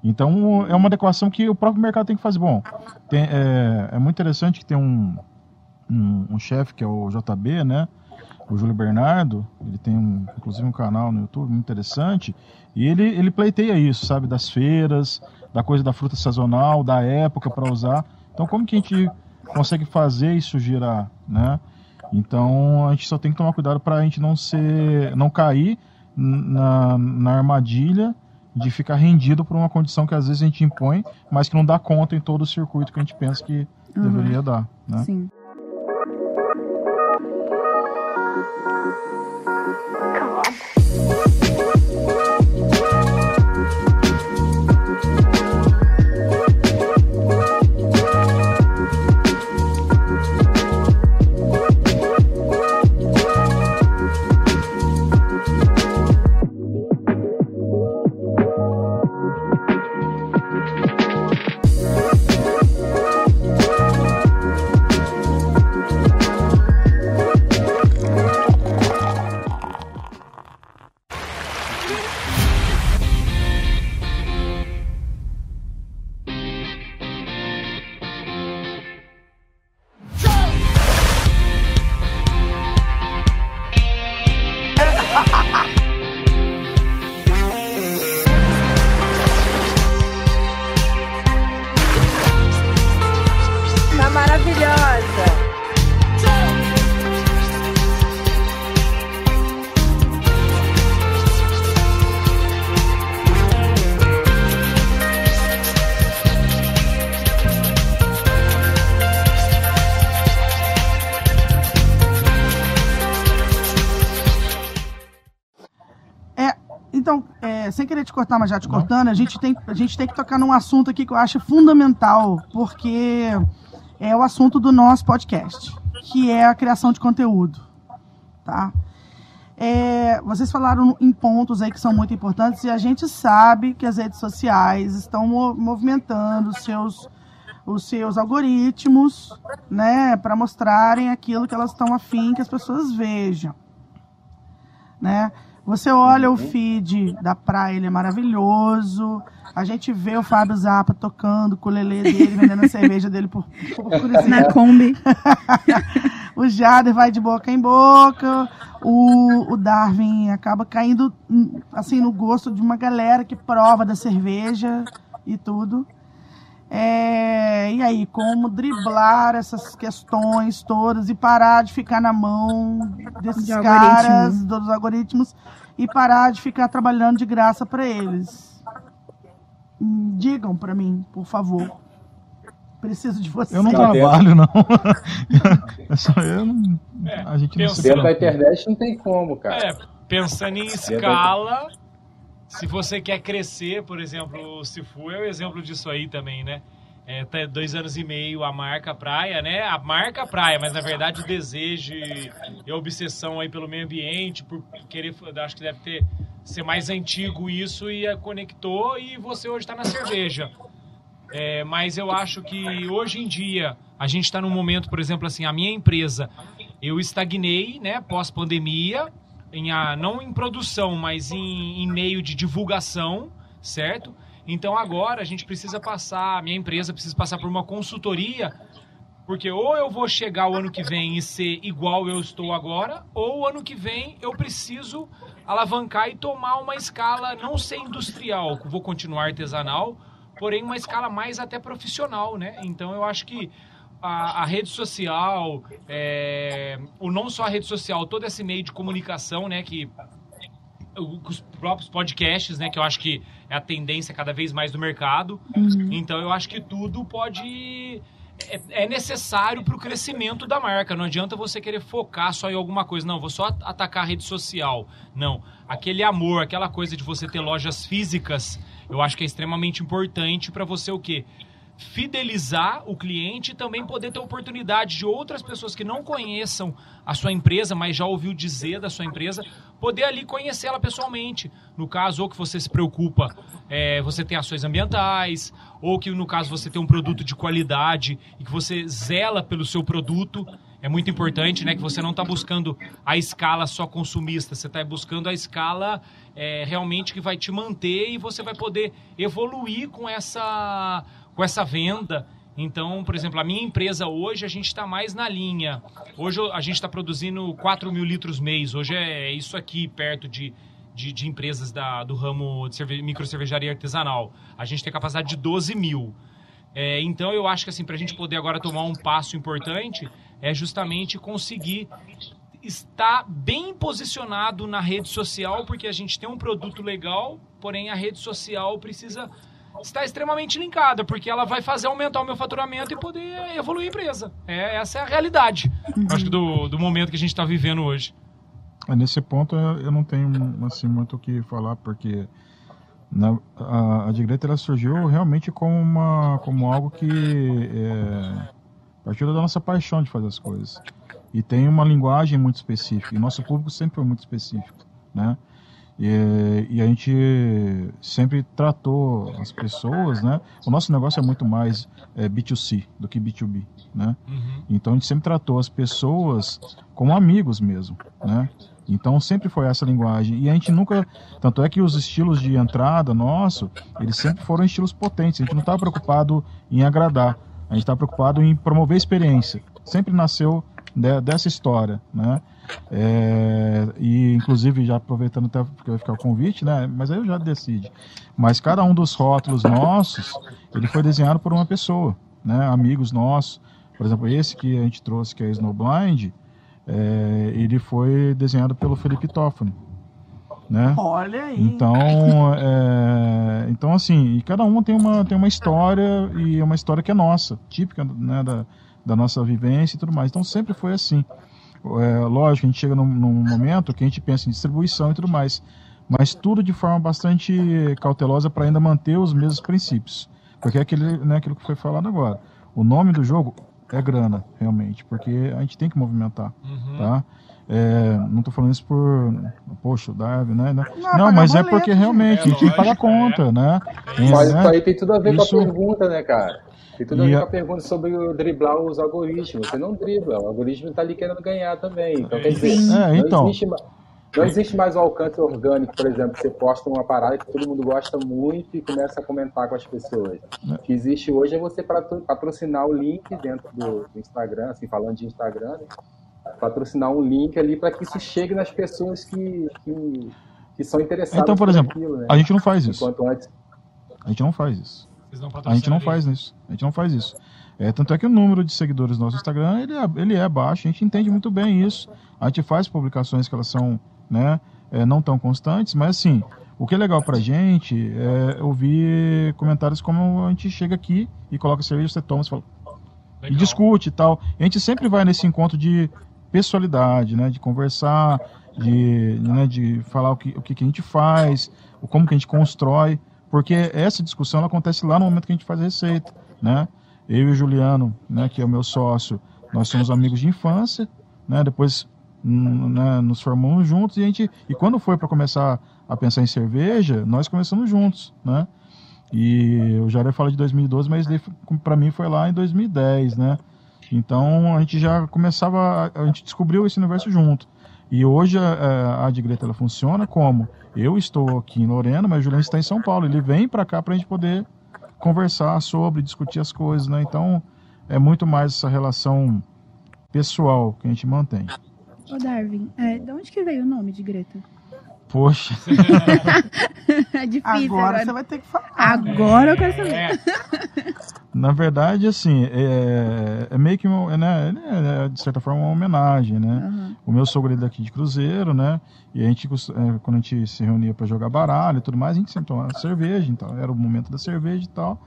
Então é uma adequação que o próprio mercado tem que fazer. Bom, tem- é, é muito interessante que tem um, um, um chefe que é o JB, né? O Júlio Bernardo, ele tem um, inclusive um canal no YouTube muito interessante, e ele, ele pleiteia isso, sabe? Das feiras, da coisa da fruta sazonal, da época para usar. Então, como que a gente consegue fazer isso girar, né? Então, a gente só tem que tomar cuidado para a gente não ser, não cair na, na armadilha de ficar rendido por uma condição que às vezes a gente impõe, mas que não dá conta em todo o circuito que a gente pensa que uhum. deveria dar. Né? Sim. Come on. Sem querer te cortar, mas já te cortando, a gente, tem, a gente tem que tocar num assunto aqui que eu acho fundamental, porque é o assunto do nosso podcast, que é a criação de conteúdo. Tá? É, vocês falaram em pontos aí que são muito importantes e a gente sabe que as redes sociais estão mo- movimentando os seus, os seus algoritmos, né, para mostrarem aquilo que elas estão afim que as pessoas vejam, né? Você olha o feed da praia, ele é maravilhoso. A gente vê o Fábio Zappa tocando com o lelê dele, vendendo a cerveja dele por, por curiosidade. Na Kombi. o Jader vai de boca em boca, o, o Darwin acaba caindo hum, assim no gosto de uma galera que prova da cerveja e tudo. É, e aí, como driblar essas questões todas e parar de ficar na mão desses De caras, algoritmo. dos algoritmos, e parar de ficar trabalhando de graça para eles? Digam para mim, por favor. Preciso de vocês. Eu não trabalho, não. É só eu não. A gente não se Dentro da preocupa. internet não tem como, cara. É, pensando em escala, se você quer crescer, por exemplo, o Sifu é o exemplo disso aí também, né? É, tá dois anos e meio a marca praia, né? A marca praia, mas na verdade o desejo e a obsessão aí pelo meio ambiente, por querer, acho que deve ter ser mais antigo isso e eh, conectou e você hoje está na cerveja. É, mas eu acho que hoje em dia a gente está num momento, por exemplo, assim, a minha empresa, eu estagnei, né, pós-pandemia, em a, não em produção, mas em, em meio de divulgação, certo? Então agora a gente precisa passar, minha empresa precisa passar por uma consultoria, porque ou eu vou chegar o ano que vem e ser igual eu estou agora, ou o ano que vem eu preciso alavancar e tomar uma escala não ser industrial, vou continuar artesanal, porém uma escala mais até profissional, né? Então eu acho que a, a rede social, é, ou não só a rede social, todo esse meio de comunicação, né, que os próprios podcasts, né, que eu acho que é a tendência cada vez mais do mercado. Então eu acho que tudo pode é, é necessário para o crescimento da marca. Não adianta você querer focar só em alguma coisa. Não, vou só at- atacar a rede social. Não. Aquele amor, aquela coisa de você ter lojas físicas, eu acho que é extremamente importante para você o quê? Fidelizar o cliente e também poder ter oportunidade de outras pessoas que não conheçam a sua empresa, mas já ouviu dizer da sua empresa, poder ali conhecê-la pessoalmente. No caso, ou que você se preocupa, é, você tem ações ambientais, ou que no caso você tem um produto de qualidade e que você zela pelo seu produto. É muito importante, né? Que você não está buscando a escala só consumista, você está buscando a escala é, realmente que vai te manter e você vai poder evoluir com essa, com essa venda. Então, por exemplo, a minha empresa hoje a gente está mais na linha. Hoje a gente está produzindo 4 mil litros mês. Hoje é isso aqui, perto de, de, de empresas da, do ramo de cerve micro cervejaria artesanal. A gente tem capacidade de 12 mil. É, então eu acho que assim, para a gente poder agora tomar um passo importante, é justamente conseguir estar bem posicionado na rede social, porque a gente tem um produto legal, porém a rede social precisa estar extremamente linkada, porque ela vai fazer aumentar o meu faturamento e poder evoluir a empresa. É, essa é a realidade, acho que do, do momento que a gente está vivendo hoje. É, Nesse ponto eu não tenho assim muito o que falar porque na, a, a Digreta ela surgiu realmente como uma como algo que é, partiu da nossa paixão de fazer as coisas e tem uma linguagem muito específica e nosso público sempre foi muito específico, né? E, e a gente sempre tratou as pessoas, né? O nosso negócio é muito mais é, B2C do que B2B, né? Então a gente sempre tratou as pessoas como amigos mesmo, né? Então sempre foi essa linguagem e a gente nunca, tanto é que os estilos de entrada nosso, eles sempre foram estilos potentes. A gente não estava preocupado em agradar, a gente estava preocupado em promover experiência. Sempre nasceu de- dessa história, né? É, e inclusive já aproveitando até porque vai ficar o convite, né? Mas aí eu já decide. Mas cada um dos rótulos nossos, ele foi desenhado por uma pessoa, né? Amigos nossos. Por exemplo, esse que a gente trouxe, que é Snowblind, é, ele foi desenhado pelo Felipe Toffoli, né? Olha aí. Então, é, então assim, e cada um tem uma, tem uma história e é uma história que é nossa, típica né, da, da nossa vivência e tudo mais. Então sempre foi assim. É, lógico, a gente chega num, num momento que a gente pensa em distribuição e tudo mais. mas tudo de forma bastante cautelosa para ainda manter os mesmos princípios. Porque é aquele, né, aquilo que foi falado agora. O nome do jogo é grana, realmente, porque a gente tem que movimentar, Uhum. tá? É, não tô falando isso por, poxa, o Darwin, né? né? Não, Não, mas é boleto, porque gente. realmente É, a gente tem que pagar lógico, conta, né? Mas né? isso aí tem tudo a ver Isso- com a pergunta, né, cara? Tem tudo E a- pergunta sobre o driblar os algoritmos. Você não dribla, o algoritmo está ali querendo ganhar também. Então, quer dizer. É, não, então. existe, ma- não existe mais o alcance orgânico, por exemplo, você posta uma parada que todo mundo gosta muito e começa a comentar com as pessoas. É. O que existe hoje é você patro- patrocinar o link dentro do, Instagram, assim, falando de Instagram, né? patrocinar um link ali para que isso chegue nas pessoas que, que, que são interessadas Então, por exemplo, naquilo, né? a gente não faz isso. Antes A gente não faz isso. A gente não faz isso. A gente não faz isso. É, tanto é que o número de seguidores no nosso Instagram ele é, ele é baixo, a gente entende muito bem isso. A gente faz publicações que elas são né, é, não tão constantes, mas assim, o que é legal pra gente é ouvir comentários como a gente chega aqui e coloca cerveja, você toma, você fala, e discute e tal. A gente sempre vai nesse encontro de pessoalidade, né? De conversar, de, né, de falar o que, o que que a gente faz, como que a gente constrói, porque essa discussão acontece lá no momento que a gente faz a receita, né? Eu e o Juliano, né, que é o meu sócio, nós somos amigos de infância, né? Depois hum, né, nos formamos juntos e a gente e quando foi para começar a pensar em cerveja, nós começamos juntos, né? E o Jair fala de 2012, mas para mim foi lá em 2010, né? Então a gente já começava, a gente descobriu esse universo junto. E hoje a, a Digreta ela funciona como eu estou aqui em Lorena, mas o Juliano está em São Paulo. Ele vem para cá para a gente poder conversar sobre, discutir as coisas, né? Então é muito mais essa relação pessoal que a gente mantém. Ô, Darwin, é, de onde que veio o nome de Greta? Poxa, é difícil Agora agora. você vai ter que falar. Agora eu quero saber. É, na verdade, assim, é, é meio que, uma- né, é, de certa forma, uma homenagem, né? Aham. O meu sogro ele é daqui de Cruzeiro, né? E a gente, é, quando a gente se reunia para jogar baralho e tudo mais, a gente sempre tomava cerveja, então era o momento da cerveja e tal.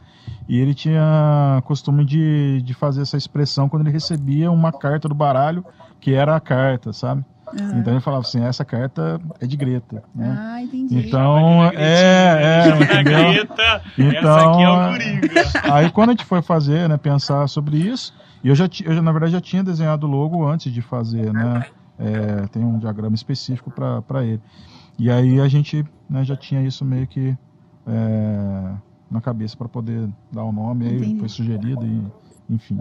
E ele tinha costume de, de fazer essa expressão quando ele recebia uma carta do baralho, que era a carta, sabe? Aham. Então ele falava assim: essa carta é de Greta, né? Ah, entendi. Então, é, é, entendeu? Greta, essa Então, aqui é o. Aí quando a gente foi fazer, né, pensar sobre isso, e eu já, eu já, na verdade já tinha desenhado o logo antes de fazer, né? É, tem um diagrama específico para ele. E aí a gente né, já tinha isso meio que é, na cabeça para poder dar o nome, aí Entendi. foi sugerido e enfim.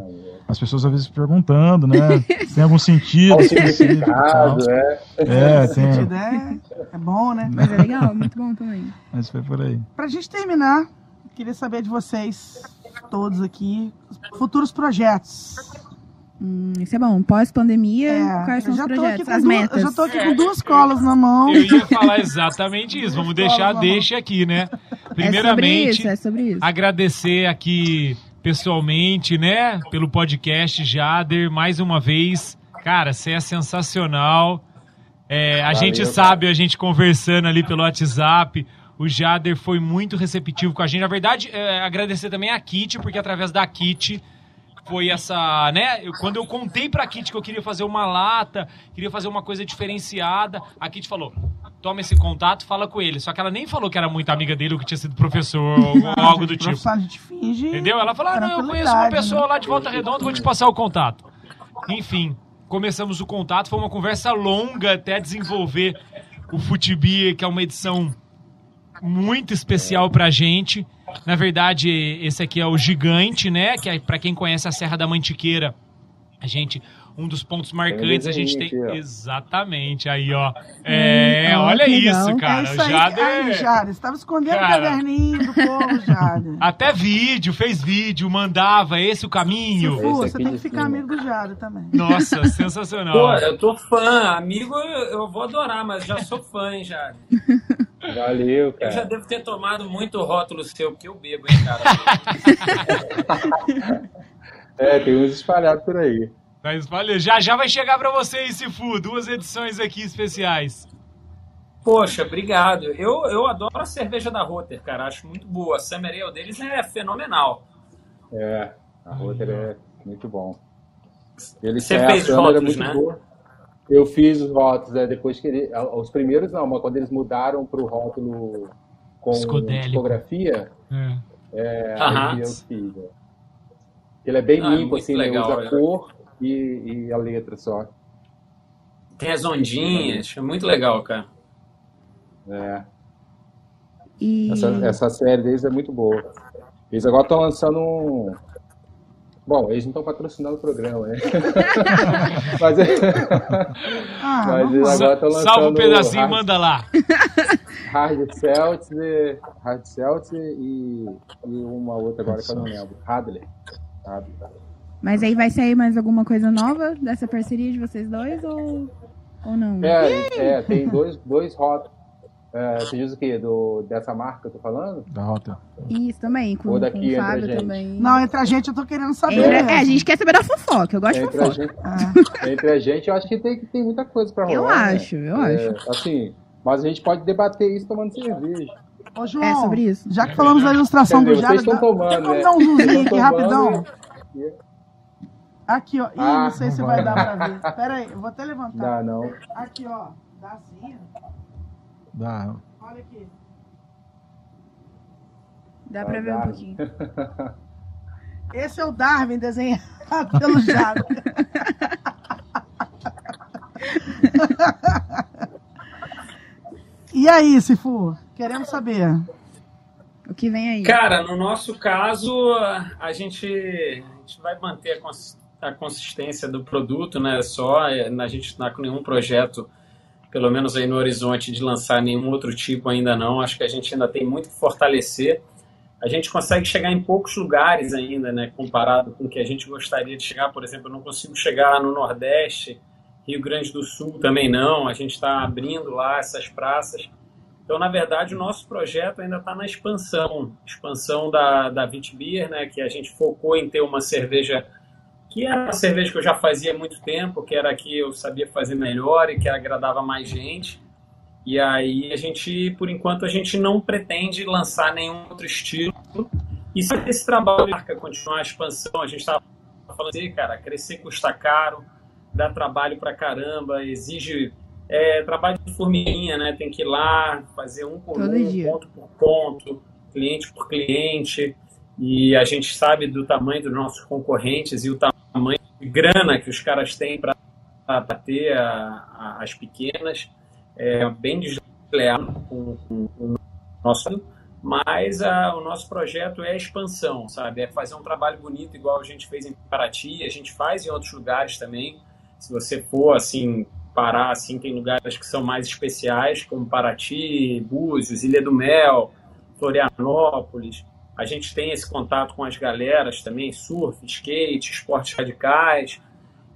As pessoas às vezes perguntando, né? Tem algum sentido Qual significado, é. É, tem. Sentido é, é bom, né? Mas é legal, muito bom também. Mas foi por aí. Pra gente terminar, queria saber de vocês, todos aqui, futuros projetos. Hum, isso é bom. Pós-pandemia, É, quais são eu os já tô aqui projetos? com As duas, metas? eu já tô aqui com duas colas na mão. Eu ia falar exatamente isso. Vamos deixar deixa aqui, né? É sobre Primeiramente, isso, é sobre isso. agradecer aqui pessoalmente, né, pelo podcast Jader, mais uma vez. Cara, você é sensacional. É, a Valeu, gente cara. sabe, a gente conversando ali pelo WhatsApp, o Jader foi muito receptivo com a gente. Na verdade, é, agradecer também a Kit, porque através da Kit foi essa, né? eu- quando eu contei pra Kit que eu queria fazer uma lata, queria fazer uma coisa diferenciada, a Kit falou: toma esse contato, fala com ele. Só que ela nem falou que era muito amiga dele ou que tinha sido professor ou algo do tipo. Entendeu? Ela falou: ah, não, eu conheço uma tranquilidade, pessoa né? lá de Volta Redonda, vou te passar o contato. Enfim, começamos o contato, foi uma conversa longa até desenvolver o Futibia, que é uma edição muito especial pra gente. Na verdade, esse aqui é o Gigante, né? Que é, pra quem conhece a Serra da Mantiqueira, a gente. Um dos pontos marcantes, a gente tem. aqui. Exatamente, aí, ó. É, Hum, olha isso, cara. é isso o aí, Jader. aí, Jade. Você tava escondendo o Cara. caderninho do povo, Jade. Até vídeo, fez vídeo, mandava esse o caminho. Se for, Esse você tem que ficar cima. amigo do Jade também. Nossa, sensacional. Pô, eu tô fã. Amigo, eu, eu vou adorar, mas já sou fã, hein, já. Valeu, Eu já cara. devo ter tomado muito rótulo seu, porque eu bebo, hein, cara. É, tem uns espalhados por aí. Mas valeu. Já já vai chegar pra você esse Fu, duas edições aqui especiais. Poxa, obrigado. Eu, eu adoro a cerveja da Rotter, cara. Acho muito boa. A Summer Ale deles é fenomenal. É, a Rotter é muito bom. Ele Você fez rótulos, né? boa. Eu fiz os rótulos, né? Depois que ele, os primeiros não, mas quando eles mudaram para o rótulo com tipografia, É. é, Aham. aí eu fiz. né? Ele é bem Ah, limpo, muito assim, ele legal, usa é. cor e, e a letra só. Tem as ondinhas, é muito legal, cara. É. E Essa, essa série deles é muito boa. Eles agora estão lançando um. Bom, eles não estão patrocinando o programa, né? mas Ah, mas eles agora estão lançando. Salva um pedacinho e Hard, manda lá. Hard Seltzer, Hard Seltzer e, e uma outra agora que eu não lembro. Hadley. Hadley. Mas aí vai sair mais alguma coisa nova dessa parceria de vocês dois ou, ou não? É, é, tem dois, dois rótulos. É, você diz o quê? Do, dessa marca que eu tô falando? Da rota. Isso também, com, Ou com daqui o entre a Fábio gente. também. Não, entre a gente eu tô querendo saber. Entre- é, a gente quer saber da fofoca, eu gosto de Entre a, fofoca. gente, Ah, entre a gente, eu acho que tem, tem muita coisa pra rolar. Eu né? acho, eu É, acho. Assim, mas a gente pode debater isso tomando cerveja. Ô, João, É sobre isso. já que falamos da ilustração Quer do dizer, Jara, vocês estão tomando, tem como né? dar um zoomzinho aqui rapidão? tomando Aqui, ó. Ih, Ah, não sei se vai vai. dar pra ver. Pera aí, eu vou até levantar. Dá não. Aqui, ó. Dá sim. Da... Olha aqui. Dá pra ver um pouquinho. Esse é o Darwin desenhado pelo Jara. e aí, Sifu? Queremos saber. O que vem aí? Cara, no nosso caso, a gente, a gente vai manter a, cons- a consistência do produto, né? Só é, a gente não está com nenhum projeto, pelo menos aí no horizonte, de lançar nenhum outro tipo ainda não. Acho que a gente ainda tem muito que fortalecer. A gente consegue chegar em poucos lugares ainda, né? Comparado com o que a gente gostaria de chegar. Por exemplo, eu não consigo chegar no Nordeste, Rio Grande do Sul também não. A gente está abrindo lá essas praças. Então, na verdade, o nosso projeto ainda está na expansão, expansão da, da Vitbeer, né, que a gente focou em ter uma cerveja que era uma cerveja que eu já fazia há muito tempo, que era a que eu sabia fazer melhor e que agradava mais gente. E aí a gente, por enquanto, a gente não pretende lançar nenhum outro estilo. E se esse trabalho marca continuar a expansão, a gente estava falando assim, cara, crescer custa caro, dá trabalho pra caramba, exige é, trabalho de formiguinha, né? Tem que ir lá, fazer um por Todo um, dia. ponto por ponto, cliente por cliente. E a gente sabe do tamanho dos nossos concorrentes e o tamanho de grana que os caras têm para bater a- a- as pequenas. É bem desleal com, com- com o nosso. Mas a- o nosso projeto é expansão, sabe? É fazer um trabalho bonito, igual a gente fez em Paraty, a gente faz em outros lugares também. Se você for assim parar, assim tem lugares que são mais especiais, como Paraty, Búzios, Ilha do Mel, Florianópolis. A gente tem esse contato com as galeras também, surf, skate, esportes radicais.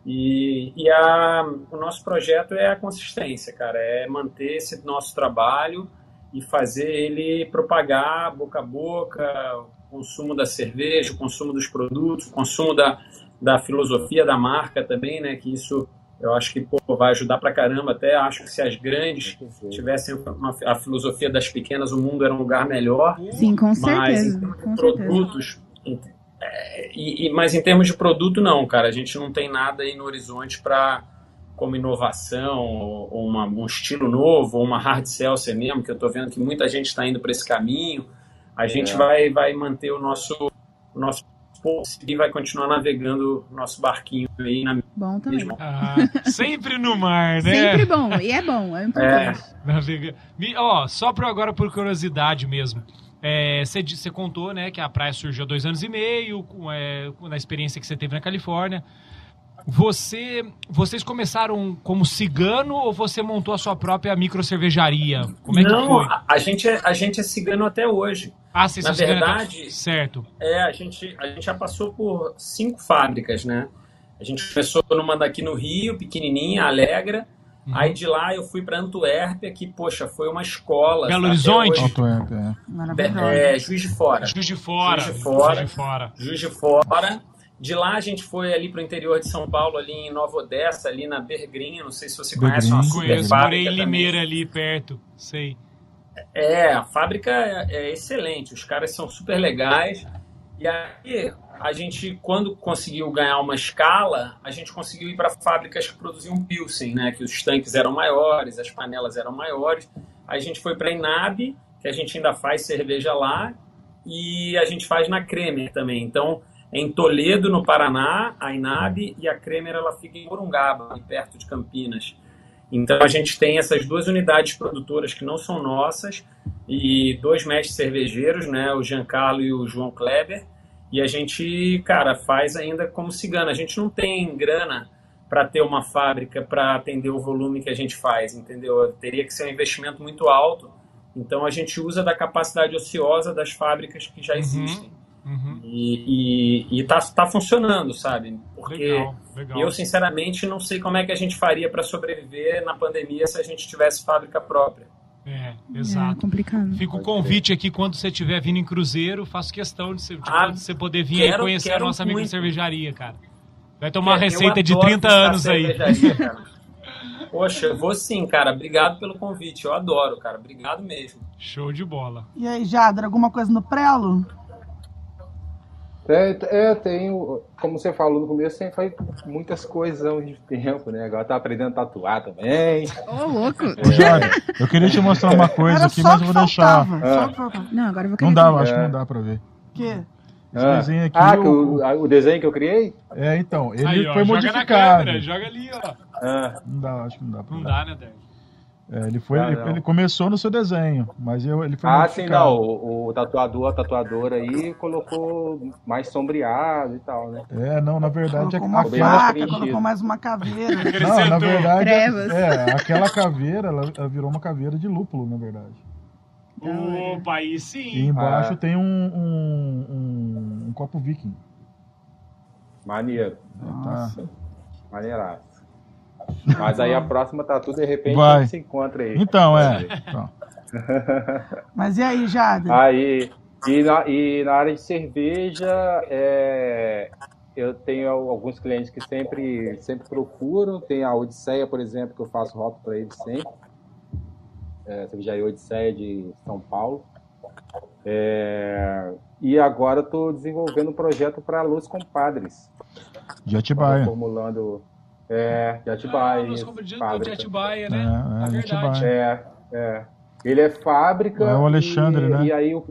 E, e a, o nosso projeto é a consistência, cara, é manter esse nosso trabalho e fazer ele propagar boca a boca, o consumo da cerveja, o consumo dos produtos, o consumo da, da filosofia da marca também, né? Que isso eu acho que pô, vai ajudar pra caramba. Até acho que se as grandes tivessem uma, a filosofia das pequenas, o mundo era um lugar melhor. Sim, com Mas certeza. em termos de Com produtos, em- é, e, e- mas em termos de produto, não, cara. A gente não tem nada aí no horizonte para como inovação, ou, uma- um estilo novo, ou uma hard seltzer mesmo, que eu estou vendo que muita gente está indo para esse caminho. A gente É. vai, vai manter o nosso, o nosso e vai continuar navegando o nosso barquinho aí na Bom também. Ah, sempre no mar, né? Sempre bom. E é bom, é importante. Navega... Me- Ó, só por agora, por curiosidade mesmo. É, Você você contou, né, que a praia surgiu há dois anos e meio, com, é, com- na experiência que você teve na Califórnia. Você, vocês começaram como cigano ou você montou a sua própria micro cervejaria? Como é que não, foi? a, a gente é, a gente é cigano até hoje. Ah, vocês na até- verdade- Certo. É, a gente, a gente já passou por cinco fábricas, né? A gente começou numa daqui no Rio, pequenininha, Alegra. Uhum. Aí de lá eu fui para Antuérpia, que, poxa, foi uma escola. Belo Horizonte? Auto-app, é. É, Juiz de Fora. Juiz de Fora. Juiz de Fora. Juiz de Fora. Juiz de Fora. De lá a gente foi ali para o interior de São Paulo, ali em Nova Odessa, ali na Bergrinha. Não sei se você conhece uma Bergrinha, Conheço, morei em também. Limeira ali perto. Sei. É, a fábrica é, é excelente, os caras são super legais. E aí a gente, quando conseguiu ganhar uma escala, a gente conseguiu ir para fábricas que produziam Pilsen, né? Que os tanques eram maiores, as panelas eram maiores. A gente foi para a Inab, que a gente ainda faz cerveja lá, e a gente faz na Kremer também. Então, em Toledo, no Paraná, a Inab, e a Kremer ela fica em Morungaba, perto de Campinas. Então a gente tem essas duas unidades produtoras que não são nossas e dois mestres cervejeiros, né, o Giancarlo e o João Kleber, e a gente, cara, faz ainda como cigana. A gente não tem grana para ter uma fábrica para atender o volume que a gente faz, entendeu? Teria que ser um investimento muito alto. Então a gente usa da capacidade ociosa das fábricas que já existem. Uhum. E, e, e tá, tá funcionando, sabe? Porque Legal, legal. eu, sinceramente, não sei como é que a gente faria para sobreviver na pandemia se a gente tivesse fábrica própria. É, É exato. complicado. Fica o convite aqui quando você estiver vindo em Cruzeiro, faço questão de você, de Ah, você poder vir aí quero- conhecer a nossa muito. cervejaria, cara. Vai tomar uma É, eu receita de adoro 30 visitar anos aí. Poxa, eu vou sim, cara. Obrigado pelo convite. Eu adoro, cara. Obrigado mesmo. Show de bola. E aí, Jadra, alguma coisa no prelo? É, é, tenho, como você falou no começo, sempre faz muitas coisas ao mesmo tempo, né? Agora tá aprendendo a tatuar também. Ô, louco. Ô, Jada, eu queria te mostrar uma coisa Era aqui, mas eu vou deixar. faltava. Ah. Não, agora eu vou querer. Não dá, acho que não dá pra ver. Que? Esse Ah. desenho aqui. Ah, eu- o, desenho que eu criei? É, então, ele aí, ó, foi joga modificado. na câmera, joga ali, ó. Ah, Não dá, acho que não dá pra Não ver. dá, né, Débora? É, ele, foi, Ah, ele, começou no seu desenho, mas eu, ele foi ah, sim, modificado. não. O, o tatuador, a tatuadora aí colocou mais sombreado e tal, né? É, não, na verdade, Colocou uma aquela, faca, colocou mais uma caveira. não, na verdade, Trevas. é, aquela caveira, ela, ela virou uma caveira de lúpulo, na verdade. Opa, aí E sim. embaixo Ah. tem um, um, um, um copo viking. Maneiro. Tá? Maneiraço. Mas aí a próxima tatu, de repente, Vai. a gente se encontra aí. Então, é. Então, Mas e aí, Jadra? Aí, e na, e na área de cerveja, é, eu tenho alguns clientes que sempre, sempre procuram. Tem a Odisseia, por exemplo, que eu faço rota para eles sempre. É, cervejaria Odisseia de São Paulo. É, e agora estou desenvolvendo um projeto para Los Compadres. de Atibaia. formulando. É, de Ah, Atibaia. de, de fábrica. Atibaia, né? É, é, É de verdade. Atibaia. É, é. Ele é fábrica. É o Alexandre, e, né? E aí o,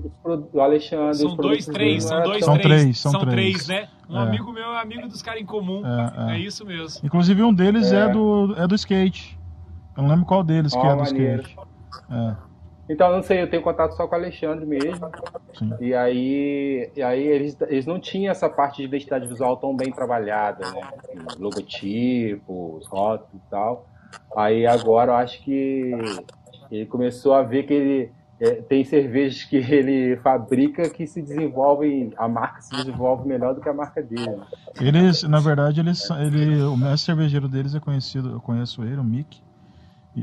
o Alexandre. São dois, três, são é dois, São três. três, são São três. três, né? Um É. amigo meu é amigo dos caras em comum. É, É, é. isso mesmo. Inclusive um deles é, É. do, é do skate. Eu não lembro qual deles que Ó, é do maneiro. skate. É, Então, não sei, eu tenho contato só com o Alexandre mesmo. sim. E aí, e aí eles, eles não tinham essa parte de identidade visual tão bem trabalhada, né? Logotipos, rótulos e tal. Aí agora eu acho que ele começou a ver que ele é, tem cervejas que ele fabrica que se desenvolvem, a marca se desenvolve melhor do que a marca dele. Eles, na verdade, eles, ele, o mestre cervejeiro deles é conhecido, eu conheço ele, o Mick.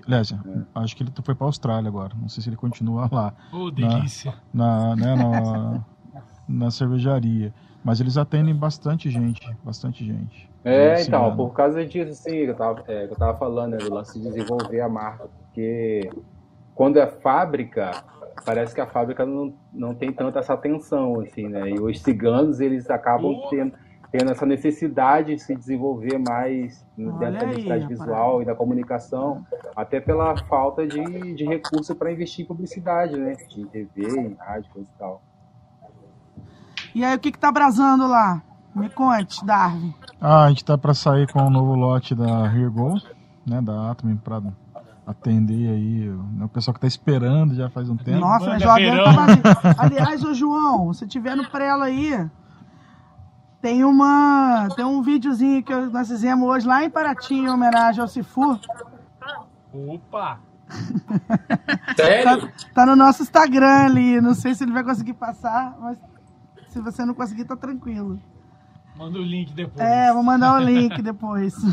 Aliás, acho que ele foi pra Austrália agora. Não sei se ele continua lá, Ô, delícia. na, né, na, na cervejaria. Mas eles atendem bastante gente, bastante gente. É, então, ano. por causa disso, assim, que eu tava, é, que eu tava falando, né, do lance de desenvolver a marca, porque quando é fábrica, parece que a fábrica não, não tem tanta essa atenção, assim, né, e os ciganos, eles acabam Oh. tendo, tendo essa necessidade de se desenvolver mais dentro Olha da aí, identidade rapaz. visual e da comunicação, até pela falta de, de recurso para investir em publicidade, né, em TV, em rádio, coisa e tal. E aí, o que que tá brasando lá? Me conte, Darwin. Ah, a gente tá para sair com o novo lote da Here Go, né, da Atom para atender aí né, o pessoal que tá esperando já faz um tempo. Nossa, Manda geladeira verão. tá vazia. Aliás, ô João, se tiver no prela aí, tem uma. Tem um videozinho que nós fizemos hoje lá em Paraty, em homenagem ao Cifu. Opa! Sério? Tá, tá no nosso Instagram ali. Não sei se ele vai conseguir passar, mas se você não conseguir, tá tranquilo. Manda o link depois. É, vou mandar o link depois.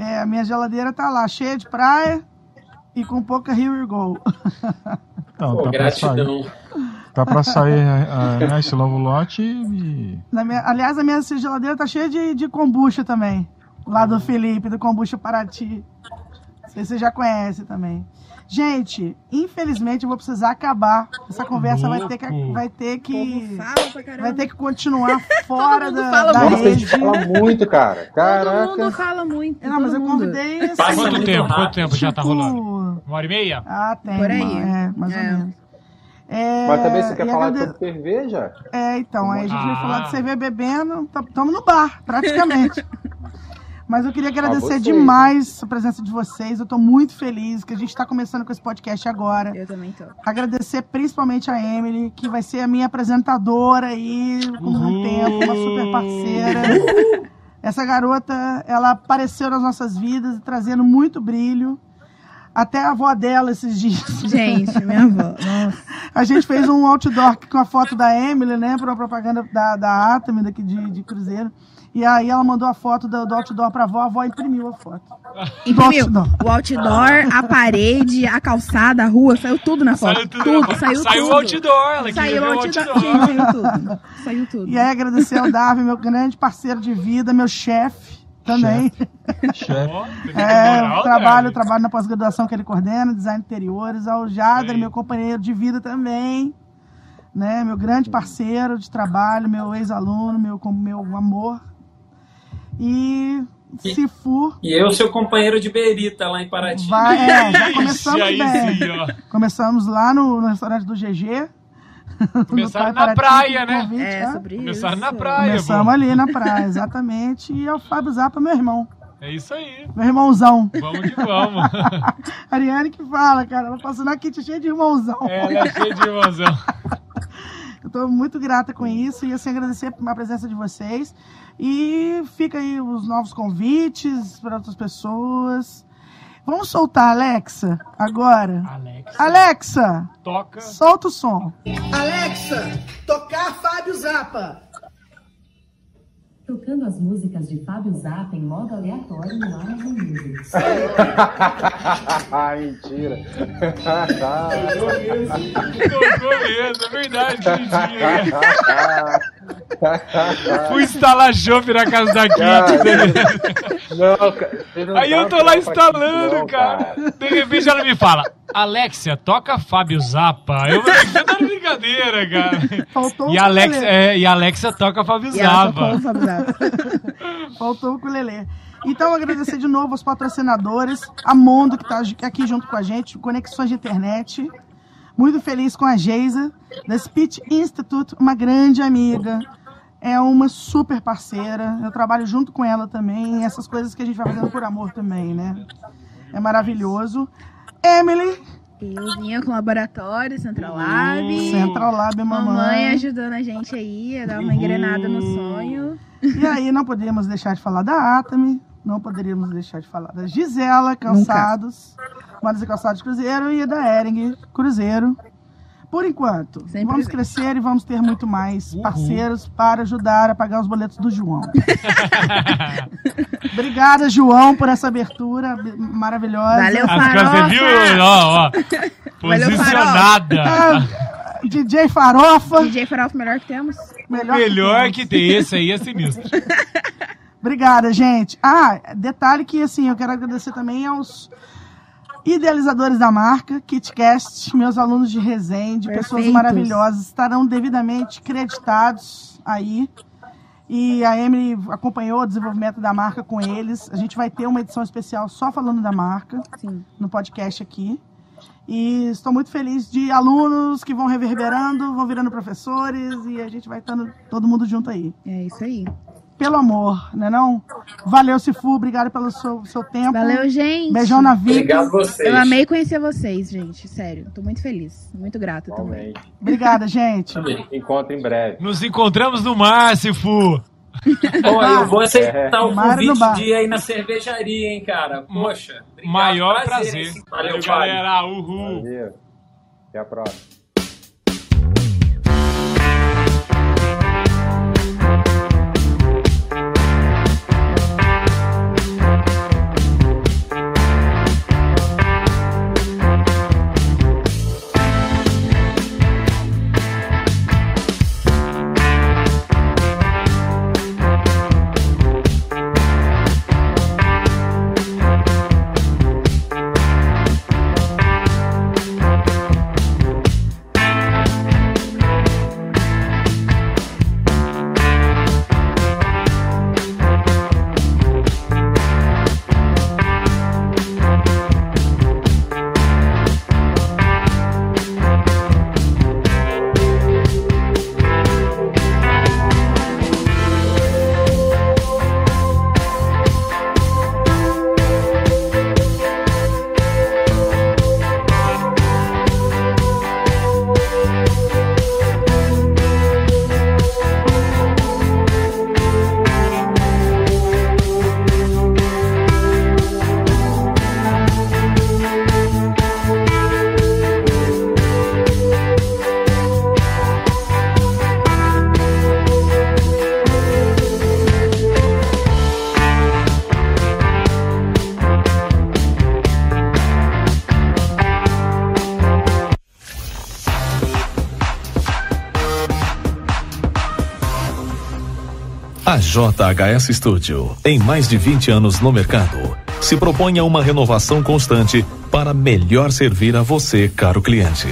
É, a minha geladeira tá lá, cheia de praia e com pouca Here We Go. Então, Pô, tá gratidão. Tá pra sair ah, né, esse novo lote e Na minha- aliás, a minha geladeira tá cheia de, de kombucha também. Lá do Felipe, do Kombucha Paraty. Não sei se você já conhece também. Gente, infelizmente eu vou precisar acabar. Essa conversa vai ter que, vai ter que, Fala pra caramba. vai ter que continuar fora mundo da, fala da muito. Nossa, a rede. gente fala muito, cara. Todo Caraca. mundo fala muito. Não, mas eu todo convidei assim, Passa Quanto muito tempo? Quanto tempo já tá tipo, rolando? Uma hora e meia? Ah, tem. Por aí. uma- É, mais É. ou menos. É, Mas também você quer falar agrade- sobre cerveja? É, então, aí a gente vai Ah. falar de cerveja bebendo, estamos no bar, praticamente. Mas eu queria agradecer vocês. demais a presença de vocês. Eu tô muito feliz que a gente está começando com esse podcast agora. Eu também tô. Agradecer principalmente a Emily, que vai ser a minha apresentadora aí por muito Uhul. tempo, uma super parceira. Essa garota, ela apareceu nas nossas vidas, trazendo muito brilho. Até a avó dela esses dias. Gente, minha avó. Nossa. A gente fez um outdoor com a foto da Emily, né? Pra propaganda da, da Atami, daqui de, de Cruzeiro. E aí ela mandou a foto do, do outdoor pra avó, a avó imprimiu a foto. Imprimiu outdoor. o outdoor, a parede, a calçada, a rua, saiu tudo na foto. Saiu tudo. tudo, saiu, Saiu tudo. o outdoor, ela Saiu o outdoor. outdoor. Gente, saiu tudo. Saiu tudo. E aí agradecer ao Davi, meu grande parceiro de vida, meu chefe também. Chefe. É, moral, trabalho, trabalho na pós-graduação que ele coordena, design de interiores, ao Jader, meu companheiro de vida também, né? Meu grande parceiro de trabalho, meu ex-aluno, meu, meu amor. E E- Sifu, E eu, seu companheiro de berita lá em Paraty. vai, é, já Ixi, começamos aí bem. sim, ó. Começamos lá no, no restaurante do GG. Começaram Pai na praia, né? convite, É, tá? sobre isso. Começaram na praia, Começamos pô. ali na praia, exatamente. E é o Fábio Zappa, meu irmão. É isso aí. Meu irmãozão. Vamos que vamos. Ariane que fala, cara. Ela passou na kit cheia de irmãozão. Ela é cheia de irmãozão. Eu tô muito grata com isso e assim agradecer a presença de vocês. E fica aí os novos convites para outras pessoas. Vamos soltar, Alexa, agora. Alex, Alexa, toca. solta o som. Alexa, tocar Fábio Zappa. Tocando as músicas de Fábio Zappa em modo aleatório no Amazon Music. Ah, mentira. Tocou mesmo, é verdade. Didi. Fui instalar chopp na casa da Kitty. tá Não, cara. Aí eu tô lá instalando, não, cara. De repente ela me fala, Alexia, toca Fábio Zappa. Eu falei, tá de brincadeira, cara. Faltou E Alex, é, e a Alexia toca Fábio Zappa. o Fábio Zappa. Faltou o ukulele. Então, agradecer de novo aos patrocinadores, a Mondo, que está aqui junto com a gente, Conexões de Internet. Muito feliz com a Geisa, da Speech Institute, uma grande amiga. É uma super parceira. Eu trabalho junto com ela também. Essas coisas que a gente vai fazendo por amor também, né? É maravilhoso. Emily, Euzinha com laboratório, Central Lab. Central Lab, Mamãe mamãe. ajudando a gente aí a dar uma engrenada no sonho. E aí não podíamos deixar de falar da Atami, não poderíamos deixar de falar da Gisela Calçados, e Calçados Cruzeiro e da Ering Cruzeiro. Por enquanto, Sempre vamos vem. crescer e vamos ter muito mais parceiros para ajudar a pagar os boletos do João. Obrigada, João, por essa abertura maravilhosa. Valeu, coisas, você Farofa. viu? Ó, ó. Valeu, Posicionada. Ah, DJ Farofa, DJ Farofa, melhor que temos. melhor, Melhor temos. que tem. Esse aí é sinistro. Obrigada, gente. Ah, detalhe que assim, eu quero agradecer também aos idealizadores da marca, KitCast, meus alunos de Resende, pessoas Perfeitos. maravilhosas, estarão devidamente creditados aí. E a Emily acompanhou o desenvolvimento da marca com eles. A gente vai ter uma edição especial só falando da marca Sim. no podcast aqui. E estou muito feliz de alunos que vão reverberando, vão virando professores e a gente vai estando todo mundo junto aí É isso aí. Pelo amor, né não? Valeu, Cifu, obrigado pelo seu, seu tempo. Valeu, gente. Beijão na vida. Obrigado a vocês. Eu amei conhecer vocês, gente. Sério. Tô muito feliz. Muito grata também. Obrigada, gente. Encontro em breve. Nos encontramos no mar, Sifu. Bom, eu vou aceitar o Mário no convite de ir aí na cervejaria, hein, cara. Poxa. obrigado, Maior prazer. hein? Valeu, Valeu, galera. Uhul. Valeu. Até a próxima. JHS Studio, em mais de 20 anos no mercado, se propõe a uma renovação constante para melhor servir a você, caro cliente.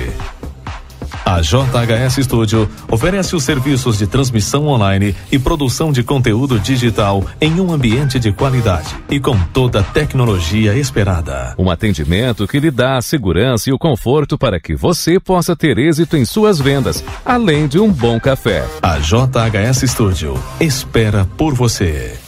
A JHS Studio oferece os serviços de transmissão online e produção de conteúdo digital em um ambiente de qualidade e com toda a tecnologia esperada. Um atendimento que lhe dá a segurança e o conforto para que você possa ter êxito em suas vendas, além de um bom café. A JHS Studio espera por você.